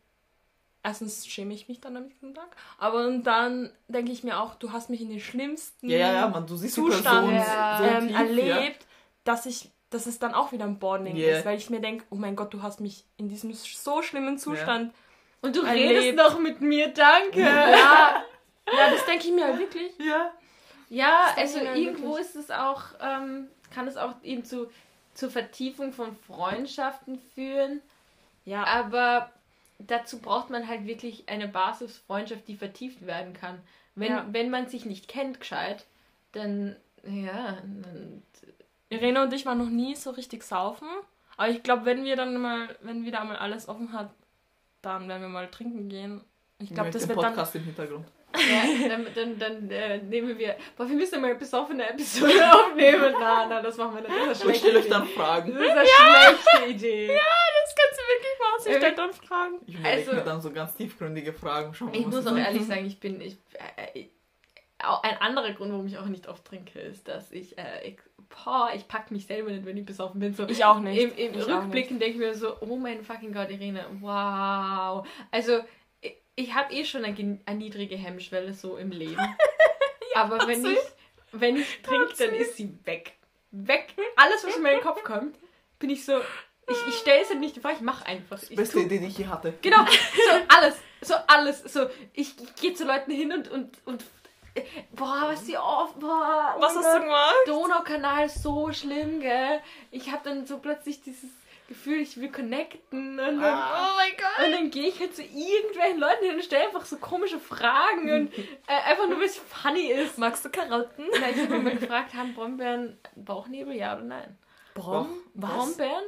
erstens schäme ich mich dann am nächsten Tag, aber und dann denke ich mir auch, du hast mich in den schlimmsten Ja, ja, ja, man, du siehst die Zustand Person Ja. so ähm, tief, erlebt, dass ich dass es dann auch wieder ein Bonding Yeah. ist, weil ich mir denke, oh mein Gott, du hast mich in diesem so schlimmen Zustand. Und du Erlebt. redest noch mit mir, danke. Ja, ja, das denke ich mir halt wirklich. Ja. Ja, also mir irgendwo wirklich. ist es auch, ähm, kann es auch eben zu, zur Vertiefung von Freundschaften führen. Ja, Aber dazu braucht man halt wirklich eine Basisfreundschaft, die vertieft werden kann. Wenn, Ja. wenn man sich nicht kennt, gescheit, dann, ja, dann, Irene und ich waren noch nie so richtig saufen. Aber ich glaube, wenn wir dann mal, wenn wieder einmal alles offen hat, dann werden wir mal trinken gehen. Ich glaube, das wird dann. Podcast im Hintergrund. ja, dann, dann, dann äh, nehmen wir, boah, wir müssen mal eine besoffene Episode [laughs] aufnehmen. Na, na, das machen wir nicht. Das ist eine Ich stelle euch schlechte dann Idee. Fragen. Das ist eine schlechte Idee. Kannst machen. Ich Ja, stelle dann Fragen. Ich Also- mir dann so ganz tiefgründige Fragen. Wir Ich muss auch ehrlich [laughs] sagen. ich bin. Ich, äh, äh, ein anderer Grund, warum ich auch nicht oft trinke, ist, dass ich. Äh, ich boah, ich pack mich selber nicht, wenn ich besoffen bin. So, Ich auch nicht. Im, im Ich Rückblicken denke ich mir so: Oh mein fucking Gott, Irene, wow. Also, ich, ich habe eh schon eine, eine niedrige Hemmschwelle so im Leben. [laughs] Aber wenn ich, wenn ich trinke, dann ist sie weg. Weg. Alles, was in meinen Kopf kommt, bin ich so. Ich, ich stelle es halt nicht vor, ich mache einfach. Ich Beste Idee, die ich je hatte. Genau, so alles, so alles, so ich, ich gehe zu Leuten hin und und und äh, boah, was die oft, boah, oh Was hast du gemacht? Donaukanal ist so schlimm, gell? Ich habe dann so plötzlich dieses Gefühl, ich will connecten und dann, Ah. oh mein Gott, und dann gehe ich halt zu irgendwelchen Leuten hin und stelle einfach so komische Fragen und [laughs] äh, einfach nur, weil es funny ist. Magst du Karotten? Na, ich habe mal gefragt, haben Brombeeren Bauchnebel, ja oder nein? Brom? Brombeeren? Brombeeren.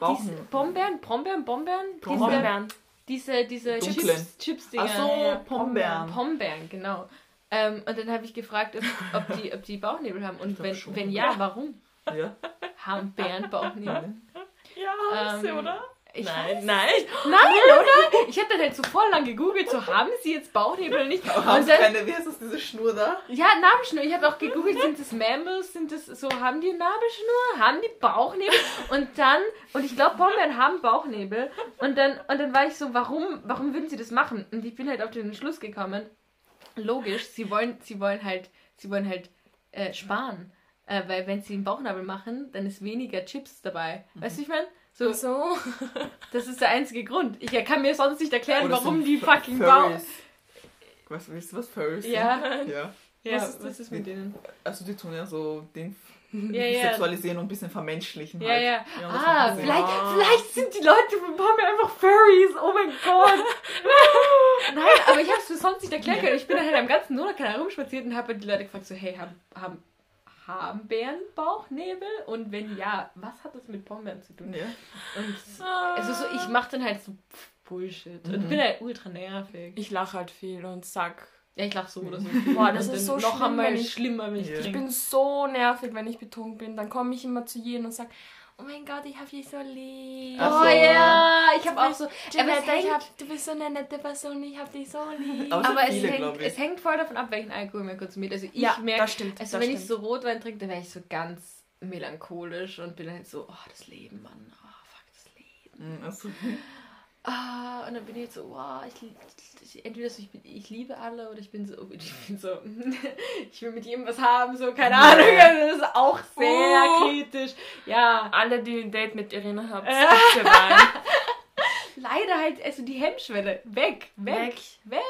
Bauch- Diese, Brombeeren? Brombeeren? Brombeeren? Diese, Brombeeren. diese, Dunklen. Chips, Chips-Dinger. Ach so, Pombeeren. Pombeeren, genau. Ähm, und dann habe ich gefragt, ob, ob, die, ob die Bauchnebel haben. Und wenn, schon. wenn ja, warum Ja. haben Bären Bauchnebel? Ja, hast du, Ähm, oder? Ich Nein, nein. Nein, oder? Ich habe dann halt so voll lang gegoogelt, so haben sie jetzt Bauchnebel nicht. Aber haben dann, keine, wie heißt das, diese Schnur da? ja, Nabelschnur. Ich habe auch gegoogelt, sind das Mammals? Sind das so, haben die Nabelschnur? Haben die Bauchnebel? Und dann, und ich glaube, Brombeeren haben Bauchnebel. Und dann, und dann war ich so, warum, warum würden sie das machen? Und ich bin halt auf den Schluss gekommen. Logisch, sie wollen, sie wollen halt, sie wollen halt äh, sparen. Äh, weil wenn sie einen Bauchnabel machen, dann ist weniger Chips dabei. Weißt du, ich meine? So, So. [laughs] das ist der einzige Grund. Ich kann mir sonst nicht erklären, Oder warum sind die Fu- fucking Bau... Furries. Was, wisst ihr was Furries Ja. sind? Ja. Ja, Was ist was ist mit denen? Also die tun ja so den Ja, ja. sexualisieren und ein bisschen vermenschlichen Ja, halt. ja. Ja, ah, vielleicht, vielleicht sind die Leute von Pommes einfach Furries. Oh mein Gott. [laughs] Nein, aber ich habe es mir sonst nicht erklärt. können. Ich bin dann halt am ganzen Donaukanal rumspaziert und habe die Leute gefragt, so, hey, haben, haben, haben Bären Bauchnebel? Und wenn ja, was hat das mit Pombeeren zu tun? Ja. Und also so, ich mache dann halt so Bullshit. Und Mhm. bin halt ultra nervig. Ich lache halt viel und sag, Ja, ich lach so oder so. Boah, das Und ist so noch schlimm, einmal wenn ich- schlimmer, wenn ich Ja. ich bin so nervig, wenn ich betrunken bin. Dann komme ich immer zu jedem und sag, oh mein Gott, ich hab dich so lieb. Ach Oh so. ja, ich habe auch so. Aber es Janetta, ich hängt, hab, du bist so eine nette Person, ich hab dich so lieb. Aber- aber es viele, hängt, glaub ich. es hängt voll davon ab, welchen Alkohol man konsumiert. Also ich ja, merke, das stimmt. also das wenn ich stimmt. so Rotwein trinke, dann wäre ich so ganz melancholisch und bin halt so, oh, das Leben, Mann, oh, fuck, das Leben. Mhm, Also, Ah, und dann bin ich jetzt so, wow, ich, ich, entweder so, ich, bin, ich liebe alle oder ich bin so, [laughs] ich bin so, [laughs] ich will mit jedem was haben, so, keine Ahnung, also das ist auch sehr Uh. kritisch. Ja, Alle, die ein Date mit Irene habt, Äh. bitte rein. leider halt, also die Hemmschwelle, weg, weg, Weg. weg.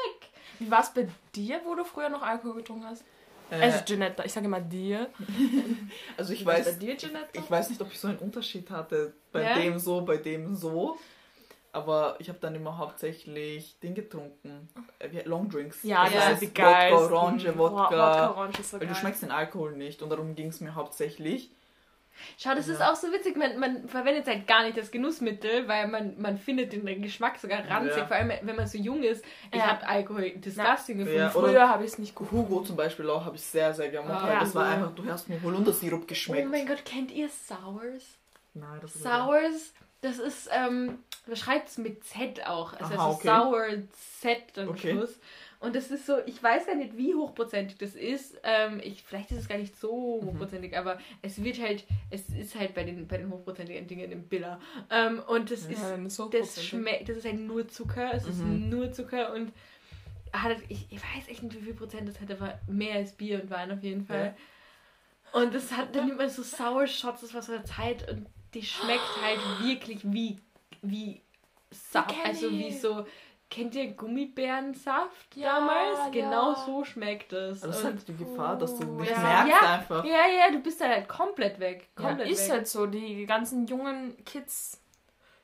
Wie war's bei dir, wo du früher noch Alkohol getrunken hast? äh, Also Janetta, ich sage immer dir. also ich weiß, dir, ich weiß nicht, ob ich so einen Unterschied hatte. Bei Ja? dem so, bei dem so. Aber ich habe dann immer hauptsächlich Ding getrunken. Äh, Long Drinks. Ja, das das heißt die Wodka. Orange, Wodka. Wodka Orange ist so weil geil. du schmeckst den Alkohol nicht und darum ging es mir hauptsächlich. Schau, das ist Ja. auch so witzig, man, man verwendet halt gar nicht das Genussmittel, weil man, man findet den Geschmack sogar ranzig, Ja. vor allem wenn man so jung ist. Ich Ja. habe Alkohol disgusting gefunden. Ja, Früher habe ich es nicht gut. Hugo zum Beispiel auch habe ich sehr, sehr gerne gemacht. Ah, weil das war ja. einfach, du hast nur Holundersirup Oh geschmeckt. mein Gott, kennt ihr Sours? Nein, das ist Sours, das ist, ähm, schreibt es mit Z auch. Also, Aha, also okay. Sour Z am Okay. Schluss. Und das ist so, ich weiß gar nicht, wie hochprozentig das ist. Ähm, ich, vielleicht ist es gar nicht so Mhm. hochprozentig, aber es wird halt, es ist halt bei den, bei den hochprozentigen Dingen im Biller. Ähm, und das ist, Ja, ist das schmeckt, das ist halt nur Zucker, es ist Mhm. nur Zucker und hat, ich, ich weiß echt nicht, wie viel Prozent das hat, aber mehr als Bier und Wein auf jeden Fall. Und das hat, dann nimmt man so Sour Shots, das war so eine Zeit und die schmeckt halt wirklich wie, wie Saft, also wie so, kennt ihr Gummibärensaft Ja, damals? ja. Genau so schmeckt es. Also das ist halt die Gefahr, dass du nicht Ja. merkst Ja. einfach. ja, ja, du bist halt komplett weg. Ja, Komplett ist weg. halt so, die ganzen jungen Kids,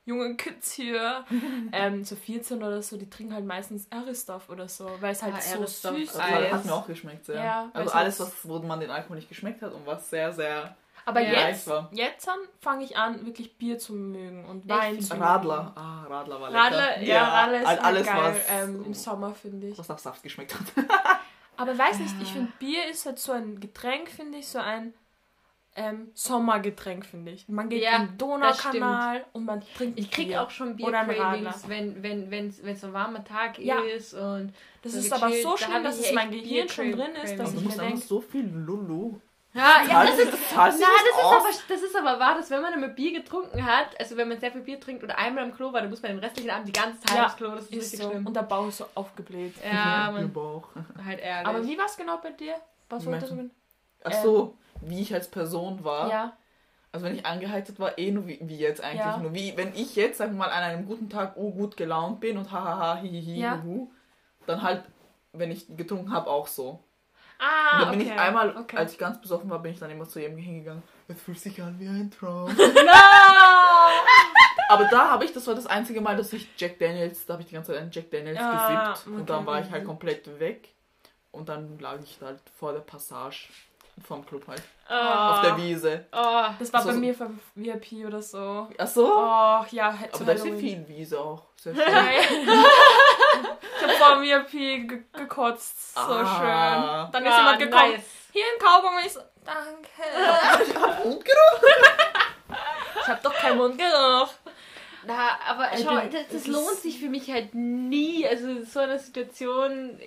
jungen Kids hier, [laughs] ähm, so 14 oder so, die trinken halt meistens Aristoff oder so, weil es halt Ah, so Aristoff, süß Das Ah, hat, ja. ist. hat mir auch geschmeckt sehr. Also es alles, halt- was, wo man den Alkohol nicht geschmeckt hat und was sehr, sehr Aber Ja. jetzt, war. jetzt fange ich an, wirklich Bier zu mögen und Wein zu mögen. Radler. Ah, Radler war lecker. Radler, ja, Radler ist all- alles, geil was, ähm, im Sommer, finde ich. was nach Saft geschmeckt hat. [laughs] Aber weiß nicht, Ah. ich finde Bier ist halt so ein Getränk, finde ich, so ein ähm, Sommergetränk, finde ich. Man geht Ja, im Donaukanal und man trinkt Ich krieg Bier. auch schon Bier-Cravings, wenn wenn wenn wenn so ein warmer Tag Ja. ist und Das ist aber so da schlimm, hab dass es mein Gehirn schon drin ist, dass du ich mir denke, so viel Lulu. Ja, ja, das ist du Na, das ist, aber, das ist aber wahr, dass wenn man einmal Bier getrunken hat, also wenn man sehr viel Bier trinkt und einmal im Klo war, dann muss man den restlichen Abend die ganze Zeit Ja, aufs Klo. Das ist, ist richtig so. schlimm. Und der Bauch ist so aufgebläht. ja, [laughs] Im man, Bauch. halt ehrlich. Aber wie war es genau bei dir? Was meinst du? Ach so, wie ich als Person war. Ja. Also wenn ich angeheitert war, eh nur wie, wie jetzt eigentlich. Ja. Nur wie, wenn ich jetzt, wir mal, an einem guten Tag oh, gut gelaunt bin und hahaha, hihihi, Ja. huhu, dann halt, wenn ich getrunken habe, auch so. Ah, und dann bin okay. ich einmal, okay. als ich ganz besoffen war, bin ich dann immer zu ihm hingegangen. Es fühlt sich an wie ein Traum. [laughs] Aber da habe ich, das war das einzige Mal, dass ich Jack Daniels, da habe ich die ganze Zeit einen Jack Daniels Ah, gesippt. okay. Und dann war ich halt komplett weg. Und dann lag ich halt vor der Passage vom Club halt. Ah. Auf der Wiese. oh, Das war So- bei mir für VIP oder so. Ach so? Oh, ja, Aber zu da ist ja viel Wiese auch. Sehr [laughs] schön. Ja. ich vor dem VIP ge gekotzt. So Ah. schön. Dann ist ah, jemand gekommen. nice. Hier ein Kaugummi. Ich so, danke. Mundgeruch? [laughs] Ich habe doch keinen Mundgeruch. Na, aber Ich schau, das, das lohnt sich für mich halt nie. Also so eine Situation,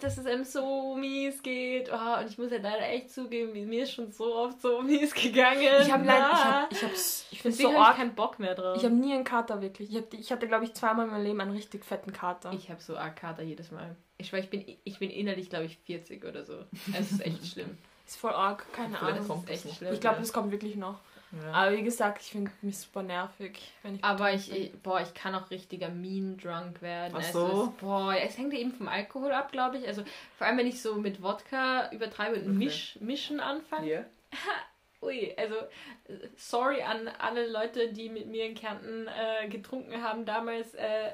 dass es einem so mies geht. Oh, und ich muss halt leider echt zugeben, mir ist schon so oft so mies gegangen. Ich habe leider, ich, Na. hab, ich, hab's, ich finde so habe ich arg. keinen Bock mehr drauf. Ich habe nie einen Kater wirklich. Ich, hab, ich hatte, glaube ich, zweimal in meinem Leben einen richtig fetten Kater. Ich habe so arg Kater jedes Mal. Ich, schwör, ich, bin, ich bin innerlich, glaube ich, 40 oder so. Es ist echt schlimm. ist voll arg, keine Ahnung. Ich glaube, ja. das kommt wirklich noch. Ja. Aber wie gesagt, ich finde mich super nervig, wenn ich. Aber ich, bin. boah, ich kann auch richtiger mean drunk werden. Ach so. ist, boah, es hängt ja eben vom Alkohol ab, glaube ich. Also vor allem, wenn ich so mit Wodka übertreibe und Okay. Misch, Mischen anfange. Ja. [laughs] Ui, also sorry an alle Leute, die mit mir in Kärnten äh, getrunken haben damals. Äh,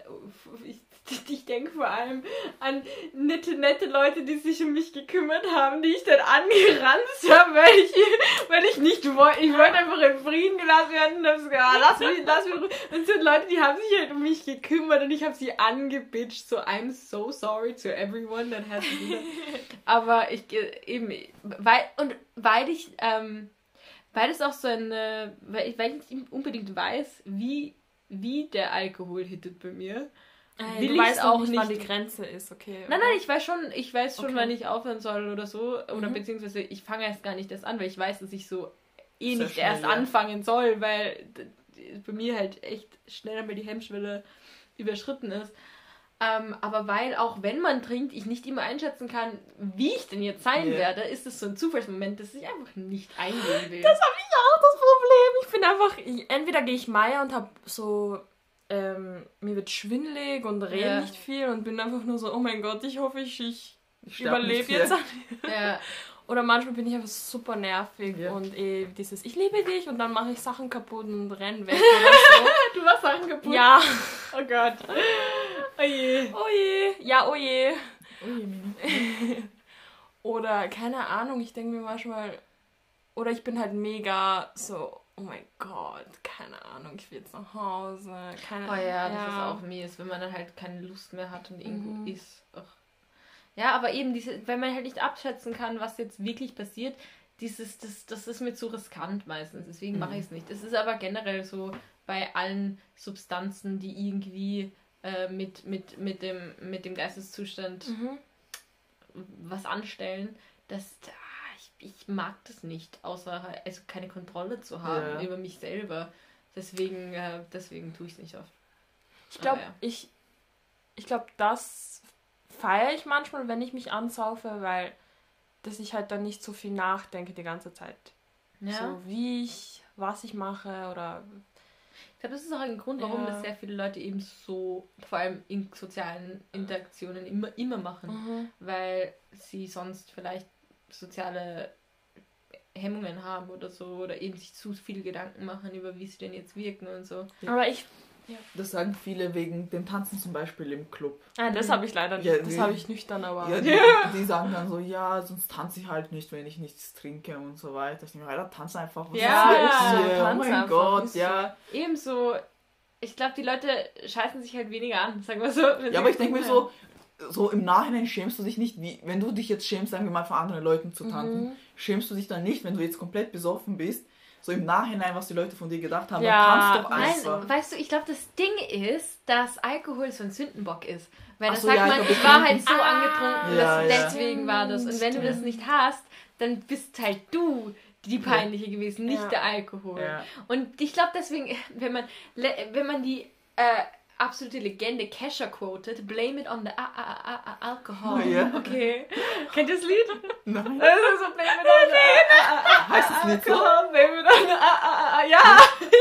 ich [laughs] ich denke vor allem an nette, nette Leute, die sich um mich gekümmert haben, die ich dann angeranzt [laughs] habe, weil ich, weil ich nicht wollte. Ich wollte einfach in Frieden gelassen werden und habe gesagt, ah, lass mich, lass mich. Und es sind Leute, die haben sich halt um mich gekümmert und ich habe sie angebitcht. So, I'm so sorry to everyone that has that. [laughs] Aber ich äh, eben, weil, und weil ich, ähm, weil es auch so eine, weil ich, weil ich nicht unbedingt weiß, wie, wie der Alkohol hittet bei mir. Ey, will du ich's weißt auch nicht, wann die. Grenze ist, okay. Nein, nein, ich weiß schon, ich weiß schon, Okay. wann ich aufhören soll oder so. Oder Mhm. beziehungsweise ich fange erst gar nicht erst an, weil ich weiß, dass ich so eh Sehr nicht schnell, erst ja. anfangen soll, weil bei mir halt echt schnell einmal die Hemmschwelle überschritten ist. Ähm, aber weil auch wenn man trinkt, ich nicht immer einschätzen kann, wie ich denn jetzt sein Ja. werde, ist es so ein Zufallsmoment, dass ich einfach nicht eingehen will. Das habe ich auch das Problem. Ich bin einfach, ich, entweder gehe ich Meier und habe so, ähm, mir wird schwindelig und rede Ja. nicht viel und bin einfach nur so, oh mein Gott, ich hoffe, ich, ich Ich überlebe jetzt. ja. [laughs] Oder manchmal bin ich einfach super nervig Ja. und eh dieses, ich liebe dich und dann mache ich Sachen kaputt und renn weg [laughs] oder Du warst Sachen kaputt. so. ja, Oh Gott. [laughs] Oh je. oh je, ja, oh je. Oh je, Mini. [laughs] Oder keine Ahnung, ich denke mir manchmal, oder ich bin halt mega so, oh mein Gott, keine Ahnung, ich will jetzt nach Hause. Keine Oh ja, das ist auch mies, wenn man dann halt keine Lust mehr hat und irgendwo Mhm. ist. Ach. Ja, aber eben, diese, wenn man halt nicht abschätzen kann, was jetzt wirklich passiert, dieses, das, das ist mir zu riskant meistens. Deswegen mache Mhm. ich es nicht. Es ist aber generell so, bei allen Substanzen, die irgendwie äh, mit, mit, mit, dem, mit dem Geisteszustand Mhm. was anstellen, dass ah, ich, ich mag das nicht, außer also keine Kontrolle zu haben Ja. über mich selber. Deswegen, äh, deswegen tue ich es nicht oft. Ich glaube, ja. ich, ich glaube, das feiere ich manchmal, wenn ich mich ansaufe, weil dass ich halt dann nicht so viel nachdenke die ganze Zeit. Ja. So wie ich, was ich mache oder Ich glaube, das ist auch ein Grund, warum Ja. das sehr viele Leute eben so, vor allem in sozialen Interaktionen, immer, immer machen. Mhm. Weil sie sonst vielleicht soziale Hemmungen haben oder so. Oder eben sich zu viel Gedanken machen über, wie sie denn jetzt wirken und so. Aber ich, Das sagen viele wegen dem Tanzen zum Beispiel im Club. ah, das habe ich leider nicht. Ja, das habe ich nüchtern, aber Ja, die, [laughs] die sagen dann so, ja, sonst tanze ich halt nicht, wenn ich nichts trinke und so weiter. Ich denke, Alter, tanz einfach. Was Ja, ist hier? Oh mein einfach, Gott, ist ja. Ebenso, ich glaube, die Leute scheißen sich halt weniger an, sagen wir so. Ja, aber ich denke mir so, so im Nachhinein schämst du dich nicht, wie, wenn du dich jetzt schämst, sagen wir mal, vor anderen Leuten zu tanzen, Mhm. schämst du dich dann nicht, wenn du jetzt komplett besoffen bist, so im Nachhinein, was die Leute von dir gedacht haben, Ja, dann doch Nein, einfach. weißt du, ich glaube, das Ding ist, dass Alkohol so ein Sündenbock ist. Weil dann so, sagt ja, ich man, glaub, ich war halt so Ah, angetrunken, ja, dass ja. deswegen war das. Und wenn du das nicht hast, dann bist halt du die peinliche gewesen, nicht der Alkohol. Und ich glaube deswegen, wenn man, wenn man die äh, absolute Legende Kesha quotet, blame it on the a a a a alcohol. Ja. Okay. Kennt ihr das Lied? Nein, Also so blame it on the a a a heißt es nicht so? alcohol, blame it on the a a a a Ja,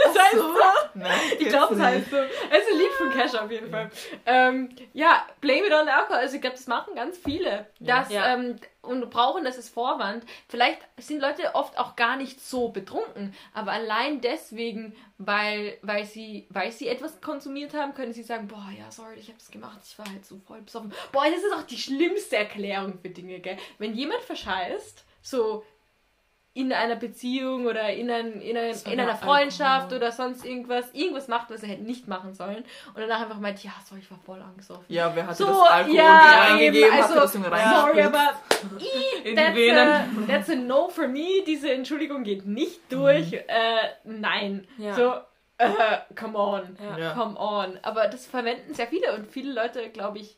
das heißt so? Nein, Ich glaube, es heißt so. Es ist ein Lied von Kesha auf jeden Fall. Ähm, ja, Blame It on the Alcohol. Also ich glaube, das machen ganz viele. Das. Ähm, und brauchen das als Vorwand. Vielleicht sind Leute oft auch gar nicht so betrunken, aber allein deswegen, weil, weil, sie, weil sie etwas konsumiert haben, können sie sagen, boah, ja, sorry, ich habe das gemacht, ich war halt so voll besoffen. Boah, das ist auch die schlimmste Erklärung für Dinge, gell? Wenn jemand verscheißt, so in einer Beziehung oder in, ein, in, ein, in einer Freundschaft Alkohol. oder sonst irgendwas, irgendwas macht, was er hätte nicht machen sollen und danach einfach meint, ja, sorry, ich war voll angesoffen. Ja, wer hat So, das Alkohol ja, reingegeben, hat also, dir das Junge Sorry, aber [laughs] in that's a, that's a no for me. Diese Entschuldigung geht nicht durch. Äh, nein. Ja. So, äh, come on. Ja. Come on. Aber das verwenden sehr viele und viele Leute, glaube ich,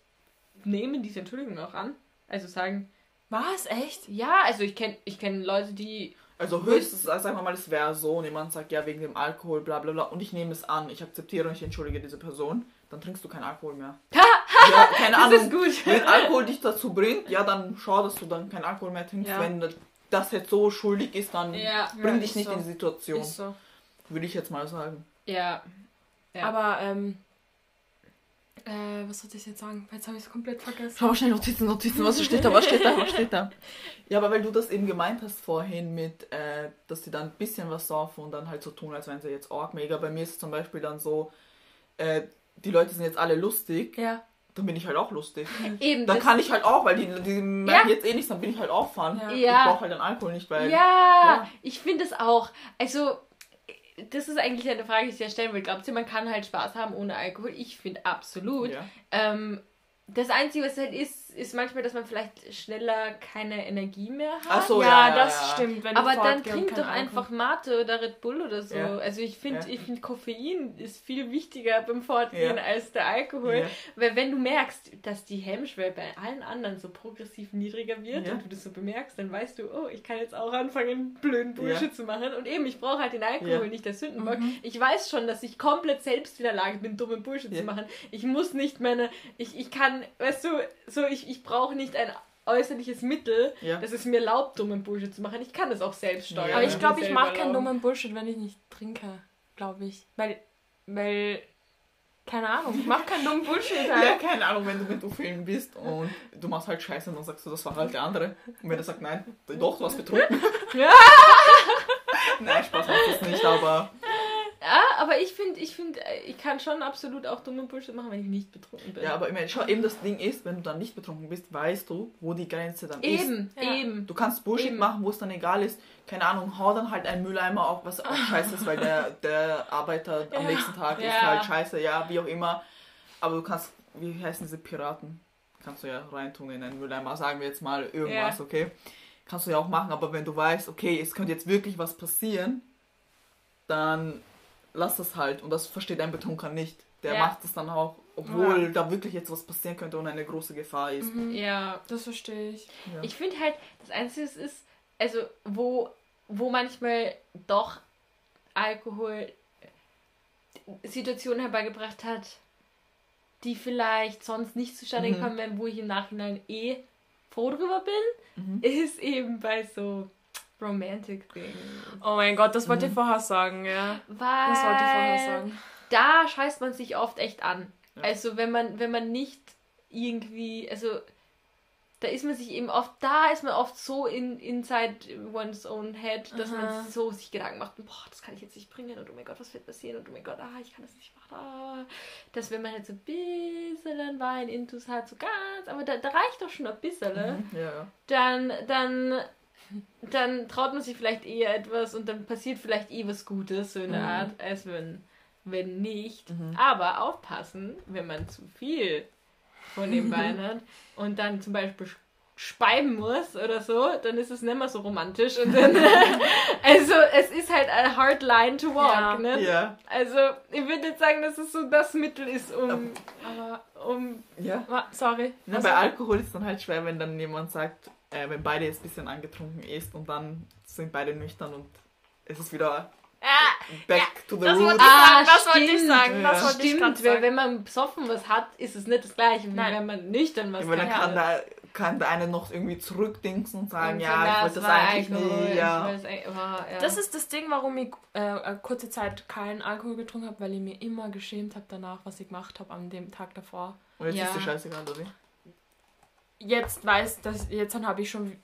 nehmen diese Entschuldigung auch an. Also sagen, Was? Echt? ja, also ich kenne ich kenn Leute, die. Also höchstens, also sagen wir mal, es wäre so, und jemand sagt, ja, wegen dem Alkohol, bla bla bla, und ich nehme es an, ich akzeptiere und ich entschuldige diese Person, dann trinkst du keinen Alkohol mehr. [laughs] ja, keine Das Ahnung. ist gut. Wenn Alkohol dich dazu bringt, ja, dann schau, dass du dann keinen Alkohol mehr trinkst. Ja. Wenn das jetzt so schuldig ist, dann Ja. bring Ja, dich nicht so. in die Situation. Ist so. Würde ich jetzt mal sagen. Ja. Ja. Aber, ähm, äh, was sollte ich jetzt sagen? Jetzt habe ich es komplett vergessen. Schau mal schnell Notizen, Notizen, was steht da, was steht da, was steht da? [laughs] Ja, aber weil du das eben gemeint hast vorhin mit, äh, dass die dann ein bisschen was saufen und dann halt so tun, als wären sie jetzt arg mega. Bei mir ist es zum Beispiel dann so, äh, die Leute sind jetzt alle lustig, Ja. dann bin ich halt auch lustig. [laughs] Eben. Dann kann ich halt auch, weil die, die merken Ja. jetzt eh nichts, dann bin ich halt auch fun. Ja. Ich brauche halt den Alkohol nicht, weil... Ja, Ja. ich finde es auch. Also, das ist eigentlich eine Frage, die ich dir stellen will. Glaubt ihr, man kann halt Spaß haben ohne Alkohol? Ich finde absolut. Ja. Ähm, das Einzige, was halt ist, ist manchmal, dass man vielleicht schneller keine Energie mehr hat. Ach so, ja, ja, das ja. stimmt. Wenn Aber dann trink doch Alkohol- einfach Mate oder Red Bull oder so. Ja. Also ich finde, Ja. ich finde Koffein ist viel wichtiger beim Fortgehen Ja. als der Alkohol. Ja. Weil wenn du merkst, dass die Hemmschwelle bei allen anderen so progressiv niedriger wird Ja. und du das so bemerkst, dann weißt du, oh, ich kann jetzt auch anfangen, blöden Bullshit Ja. zu machen. Und eben, ich brauche halt den Alkohol, Ja. nicht der Sündenbock. Mhm. Ich weiß schon, dass ich komplett selbst in der Lage bin, dummen Bullshit Ja. zu machen. Ich muss nicht meine, ich, ich kann, weißt du, so ich, ich brauche nicht ein äußerliches Mittel, Ja. das es mir erlaubt, dummen Bullshit zu machen. Ich kann das auch selbst steuern. Ja. Aber ich glaube, ich mache keinen dummen Bullshit, wenn ich nicht trinke. Glaube ich. Weil, weil, keine Ahnung, ich mache keinen dummen Bullshit Ja, halt. keine Ahnung, wenn du mit du Film bist und du machst halt Scheiße und dann sagst du, das war halt der andere. Und wenn er sagt, nein, doch, du hast betrunken. [laughs] Ja. nein, Spaß macht das nicht, aber Ja, aber ich finde, ich finde, ich kann schon absolut auch dummen Bullshit machen, wenn ich nicht betrunken bin. ja, aber ich meine, schau, eben das Ding ist, wenn du dann nicht betrunken bist, weißt du, wo die Grenze dann ist. eben, Ja. eben. Du kannst Bullshit Eben. machen, wo es dann egal ist. Keine Ahnung, hau dann halt einen Mülleimer auf, was auch [laughs] scheiße ist, weil der, der Arbeiter am Ja. nächsten Tag ist Ja. halt scheiße, ja, wie auch immer. Aber du kannst, wie heißen diese Piraten? Kannst du ja reintun in einen Mülleimer, sagen wir jetzt mal irgendwas, Ja. okay? Kannst du ja auch machen, aber wenn du weißt, okay, es könnte jetzt wirklich was passieren, dann lass das halt. Und das versteht ein Betrunkener nicht. Der Ja. macht es dann auch, obwohl da wirklich jetzt was passieren könnte und eine große Gefahr ist. Ja, Das verstehe ich. Ja. Ich finde halt, das Einzige ist, also wo, wo manchmal doch Alkohol Situationen herbeigebracht hat, die vielleicht sonst nicht zustande Mhm. gekommen wären, wo ich im Nachhinein eh froh drüber bin, Mhm. ist eben bei so Romantic Things. Oh mein Gott, das wollte ich vorher sagen, ja. Weil Das wollte ich vorher sagen. da scheißt man sich oft echt an. Ja. Also wenn man, wenn man nicht irgendwie, also da ist man sich eben oft, da ist man oft so in inside one's own head, dass Aha. man so sich Gedanken macht, boah, das kann ich jetzt nicht bringen und oh mein Gott, was wird passieren und oh mein Gott, ah, ich kann das nicht machen. Ah. Dass wenn man jetzt so ein bisschen Wein intus hat, so ganz, aber da, da reicht doch schon ein bisschen, Mhm. Ja. dann, dann, dann traut man sich vielleicht eher etwas und dann passiert vielleicht eh was Gutes, so in der Mhm. Art, als wenn, wenn nicht. Mhm. Aber aufpassen, wenn man zu viel von dem [laughs] Wein hat und dann zum Beispiel speiben muss oder so, dann ist es nicht mehr so romantisch und dann, [laughs] also es ist halt a hard line to walk, Ja. ne? Ja, Also ich würde jetzt sagen, dass es so das Mittel ist, um, Aber, um, ja. sorry. Na, bei Alkohol ist es dann halt schwer, wenn dann jemand sagt, äh, wenn beide jetzt ein bisschen angetrunken ist und dann sind beide nüchtern und es ist wieder Ah, back to the das roots. wollte ich sagen, das wollte ich sagen, das Ja. wollte ich Stimmt, weil sagen. wenn man besoffen was hat, ist es nicht das gleiche, wie Nein. wenn man nüchtern was Weil dann hat. kann der, kann der eine noch irgendwie zurückdingsen und sagen, Und ja, ich wollte das war eigentlich Alkohol, nicht. ich Ja. war- ja. Das ist das Ding, warum ich äh, eine kurze Zeit keinen Alkohol getrunken habe, weil ich mir immer geschämt habe danach, was ich gemacht habe an dem Tag davor. Und jetzt Ja. ist dir scheißegal, oder wie? Jetzt weiß, dass jetzt dann habe ich schon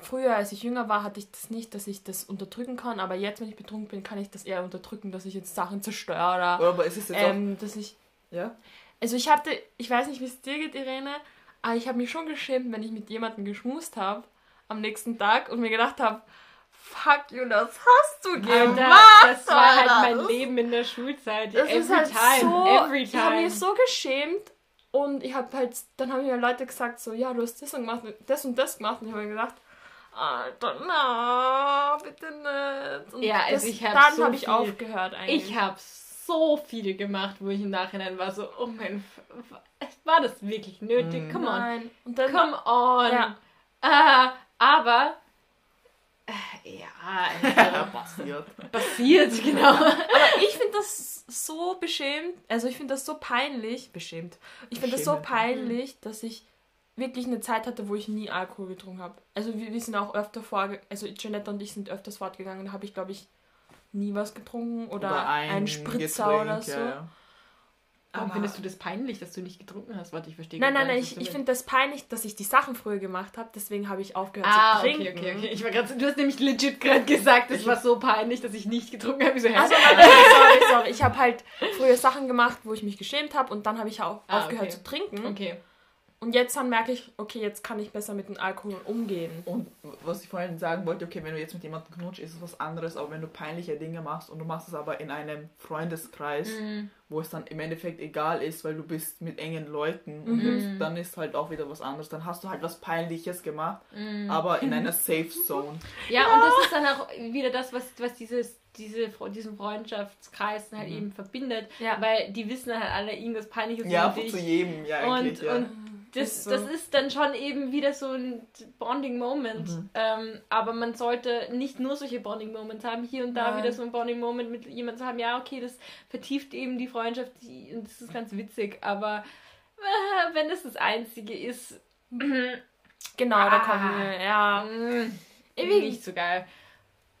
früher, als ich jünger war, hatte ich das nicht, dass ich das unterdrücken kann, aber jetzt, wenn ich betrunken bin, kann ich das eher unterdrücken, dass ich jetzt Sachen zerstöre oder aber es ist jetzt ähm, dass ich auch. Ja? Also ich hatte, ich weiß nicht, wie es dir geht, Irene, aber ich habe mich schon geschämt, wenn ich mit jemandem geschmust habe am nächsten Tag und mir gedacht habe, fuck you, das hast du Alter, gemacht. das war halt Alter. mein Leben in der Schulzeit. Das every ist halt time, so, every ich habe time. mich so geschämt und ich habe halt, dann haben mir Leute gesagt so, ja, du hast das und gemacht, das und das gemacht und ich habe mir gedacht, Alter, na, bitte nicht. Und Ja, also das, ich hab dann so habe ich viel- aufgehört eigentlich. Ich habe so viel gemacht, wo ich im Nachhinein war so, oh mein, war das wirklich nötig? Mhm. Come on, Nein. Und dann, come on. Ja. Äh, aber, ja, [laughs] Passiert. passiert, genau. [laughs] Aber ich finde das so beschämt, also ich finde das so peinlich, beschämt. Ich finde das so peinlich, dass ich wirklich eine Zeit hatte, wo ich nie Alkohol getrunken habe. Also wir, wir sind auch öfter vor, also Janette und ich sind öfters fortgegangen, da habe ich glaube ich nie was getrunken oder, einen Spritzer Getränk, oder so. Ja, ja. Warum Aber- findest du das peinlich, dass du nicht getrunken hast? Warte, ich verstehe Nein, nein, nein, ich, ich finde das peinlich, dass ich die Sachen früher gemacht habe, deswegen habe ich aufgehört Ah, zu okay, trinken. okay, okay. Ich war grad, du hast nämlich legit gerade gesagt, es war so peinlich, dass ich nicht getrunken habe. So? Also nein, nein, sorry, sorry. Ich habe halt früher Sachen gemacht, wo ich mich geschämt habe und dann habe ich auch Ah, aufgehört okay. zu trinken. okay. Und jetzt dann merke ich, okay, jetzt kann ich besser mit dem Alkohol umgehen. Und was ich vorhin sagen wollte, okay, wenn du jetzt mit jemandem knutschst, ist es was anderes, aber wenn du peinliche Dinge machst und du machst es aber in einem Freundeskreis, Mhm. wo es dann im Endeffekt egal ist, weil du bist mit engen Leuten und Mhm. dann ist halt auch wieder was anderes. Dann hast du halt was Peinliches gemacht, Mhm. aber in einer [laughs] Safe Zone. Ja, und das ist dann auch wieder das, was, was dieses, diese, diesen Freundschaftskreis halt Mhm. eben verbindet. Ja. Weil die wissen halt alle irgendwas Peinliches Ja, zu jedem, ja, Und, eigentlich. ja. und das, das ist dann schon eben wieder so ein Bonding-Moment. Mhm. Ähm, aber man sollte nicht nur solche Bonding-Moments haben, hier und da Nein. wieder so ein Bonding-Moment mit jemandem zu haben. Ja, okay, das vertieft eben die Freundschaft die, und das ist ganz witzig, aber äh, wenn das das Einzige ist, [clears throat] Genau, da Ah. kommen wir, ja. mm, Ewig. nicht so geil.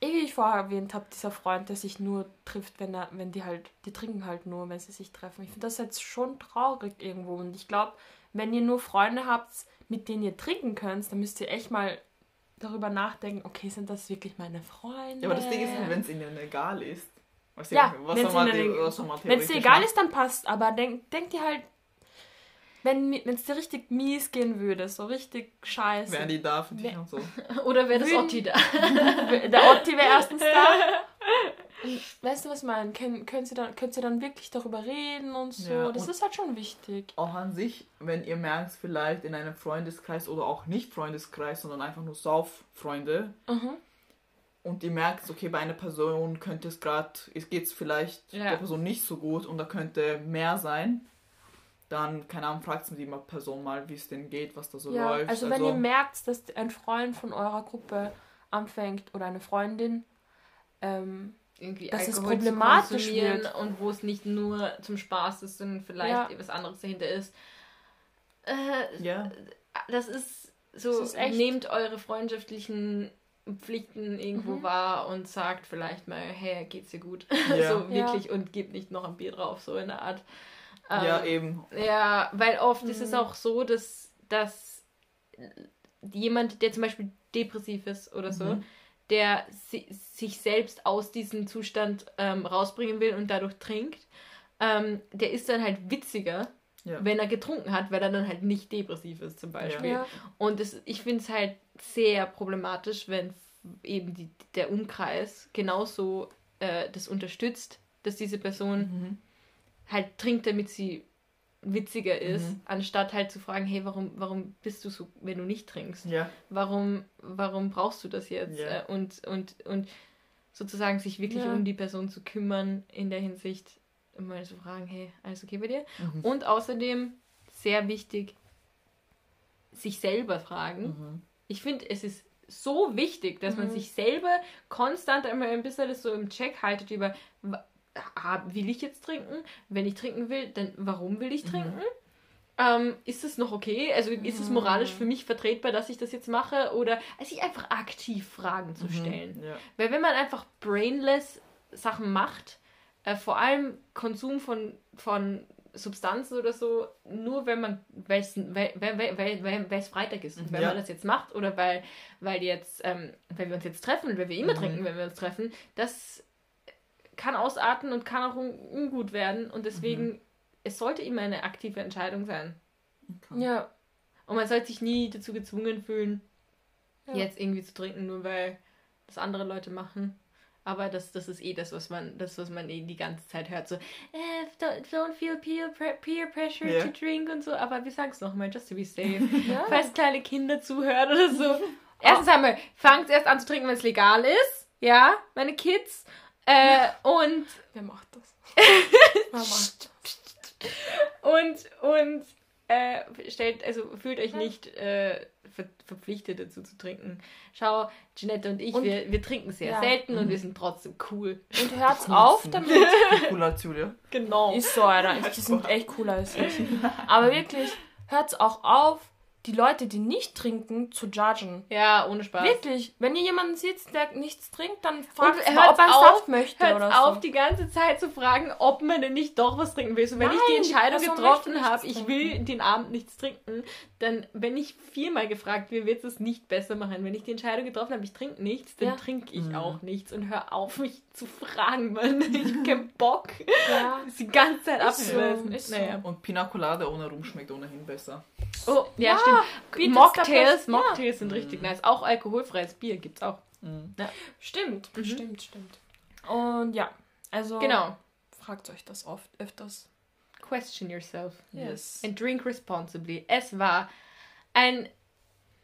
Wie ich vorher erwähnt habe, dieser Freund, der sich nur trifft, wenn er, wenn die halt, die trinken halt nur, wenn sie sich treffen. Ich finde das jetzt schon traurig irgendwo. Und ich glaube, wenn ihr nur Freunde habt, mit denen ihr trinken könnt, dann müsst ihr echt mal darüber nachdenken, okay, sind das wirklich meine Freunde? ja, aber das Ding ist, wenn es ihnen egal ist. Ja, was ihnen- man Wenn es dir theoretisch egal ist, dann passt. Aber denk, denk dir halt, wenn es dir richtig mies gehen würde, so richtig scheiße. Wären die da für dich und so. [laughs] Oder wäre das Würden- Otti da? [laughs] Der Otti wäre erstens da. [laughs] Weißt du, was ich meine? Können, können, sie dann, können sie dann wirklich darüber reden und so? Ja, das und- ist halt schon wichtig. Auch an sich, wenn ihr merkt, vielleicht in einem Freundeskreis oder auch nicht Freundeskreis, sondern einfach nur Sauffreunde, Mhm. und ihr merkt, okay, bei einer Person könnte es gerade, es geht es vielleicht Ja. der Person nicht so gut und da könnte mehr sein, dann, keine Ahnung, fragt die mal Person mal, wie es denen geht, was da so Ja, läuft. also wenn ihr merkt, dass ein Freund von eurer Gruppe anfängt oder eine Freundin, ähm, irgendwie Dass es Alkohol problematisch zu konsumieren wird. und wo es nicht nur zum Spaß ist, sondern vielleicht Ja. etwas anderes dahinter ist. Äh, ja, das ist so, Das ist echt- nehmt eure freundlichen Pflichten irgendwo Mhm. wahr und sagt vielleicht mal, hey, geht's dir gut? [laughs] Ja. so wirklich und gebt nicht noch ein Bier drauf, so in der Art. Ja, Ähm, eben. Ja, weil oft ist es Mhm. auch so, dass, dass jemand, der zum Beispiel depressiv ist oder so, Mhm. der si sich selbst aus diesem Zustand ähm, rausbringen will und dadurch trinkt, ähm, der ist dann halt witziger, Ja. wenn er getrunken hat, weil er dann halt nicht depressiv ist zum Beispiel. ja, Und es, ich finde es halt sehr problematisch, wenn eben die, der Umkreis genauso äh, das unterstützt, dass diese Person Mhm. Halt trinkt, damit sie witziger ist, Mhm. anstatt halt zu fragen, hey, warum, warum bist du so, wenn du nicht trinkst? Ja, Warum, warum brauchst du das jetzt? Ja. Äh, Und, und, und sozusagen sich wirklich Ja. um die Person zu kümmern in der Hinsicht, mal zu fragen, hey, alles okay bei dir? Mhm. Und außerdem, sehr wichtig, sich selber fragen. Mhm. Ich finde, es ist so wichtig, dass man Mhm. sich selber konstant einmal ein bisschen das so im Check haltet über, will ich jetzt trinken? Wenn ich trinken will, dann warum will ich Mhm. trinken? Ähm, ist es noch okay? Also ist es Mhm. moralisch für mich vertretbar, dass ich das jetzt mache? Oder also sich einfach aktiv Fragen zu Mhm. stellen. Ja. Weil wenn man einfach brainless Sachen macht, äh, vor allem Konsum von, von Substanzen oder so, nur wenn man, weil weil, weil, weil, weil, weil es Freitag ist und wenn Ja. man das jetzt macht oder weil, weil jetzt, ähm, weil wir uns jetzt treffen, weil wir immer Mhm. trinken, wenn wir uns treffen, das kann ausarten und kann auch un ungut werden und deswegen, es sollte immer eine aktive Entscheidung sein. Okay. ja, Und man sollte sich nie dazu gezwungen fühlen, Ja. jetzt irgendwie zu trinken, nur weil das andere Leute machen. Aber das, das ist eh das, was man, das, was man eh die ganze Zeit hört. So, äh, don't, don't feel peer, peer pressure Ja. to drink und so. Aber wir sagen es nochmal, just to be safe. [laughs] ja. Falls kleine Kinder zuhören oder so. [laughs] Erstens einmal, fangt erst an zu trinken, wenn es legal ist. Ja, meine Kids. Äh, und Wer macht das? [laughs] Wer macht das? Und, und äh, stellt, also fühlt euch nicht äh, ver verpflichtet dazu zu trinken. Schau, Jeanette und ich, Und- wir, wir trinken sehr Ja. selten und Mhm. wir sind trotzdem cool. Und hört's auf damit. [laughs] Cooler als Julia. Genau. Ist so, Alter. [laughs] Die sind echt cooler als ich. Aber wirklich, hört's auch auf, die Leute, die nicht trinken, zu judgen. Ja, ohne Spaß. Wirklich. Wenn ihr jemanden seht, der nichts trinkt, dann fragt mal, ob er auf- Saft möchte Hört oder auf, so. die ganze Zeit zu fragen, ob man denn nicht doch was trinken will. So, wenn ich Nein, die die Entscheidung Person getroffen habe, ich will den Abend nichts trinken, dann, wenn ich viermal gefragt werde, wird es nicht besser machen. Wenn ich die Entscheidung getroffen habe, ich trinke nichts, dann Ja. trinke ich Mhm. auch nichts. Und hör auf, mich zu fragen, Mann. [laughs] Ich hab keinen Bock, Ja. die ganze Zeit Ist so, ist so. naja. Und Pina Colada ohne Rum schmeckt ohnehin besser. Oh, ja, Ja, stimmt. Mocktails, ja. Mocktails sind richtig nice. Auch alkoholfreies Bier gibt's auch. Mhm. Stimmt, Mhm. stimmt, stimmt. Und ja, also Genau. fragt euch das oft öfters. Question yourself. Yes. And drink responsibly. Es war ein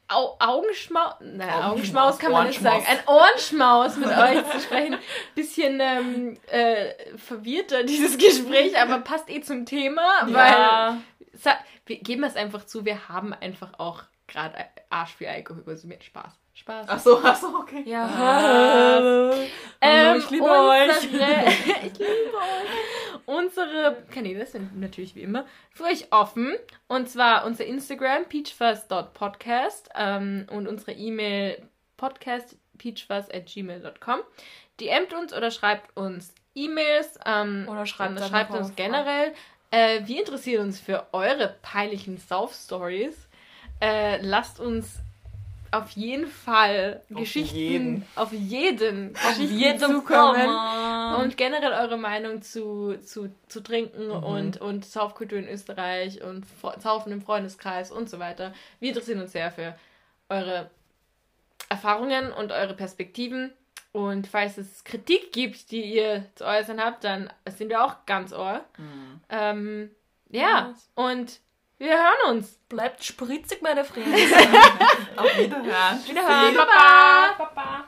Au Augenschmaus. Nein, Augenschmaus. Kann man nicht sagen. Ein Ohrenschmaus mit [laughs] euch zu sprechen. Bisschen ähm, äh, verwirrter, dieses Gespräch, aber passt eh zum Thema, weil. Sa wir geben es einfach zu, wir haben einfach auch gerade Arsch für Alkohol konsumiert. Spaß. Spaß. Achso, achso, okay. Ja. Was? Hallo, ich liebe euch. [laughs] ich liebe euch. Unsere Kanäle sind natürlich wie immer für euch offen. Und zwar unser Instagram peachfuzz.podcast ähm, und unsere E-Mail podcastpeachfuzz.gmail.com. DMt uns oder schreibt uns E-Mails ähm, Oder schreibt schreibt uns auf- generell. Äh, wir interessieren uns für eure peinlichen Sauf-Stories. Äh, lasst uns auf jeden Fall Auf Geschichten jeden. auf jeden Geschichten jedem zukommen Komma. und generell eure Meinung zu, zu, zu trinken Mhm. und, und Saufkultur in Österreich und Saufen im Freundeskreis und so weiter. Wir interessieren uns sehr für eure Erfahrungen und eure Perspektiven. Und falls es Kritik gibt, die ihr zu äußern habt, dann sind wir auch ganz ohr. Mhm. Ähm, ja, und wir hören uns. Bleibt spritzig, meine Freunde. [laughs] Auf Wiederhören. Wiederhören. Baba! Baba!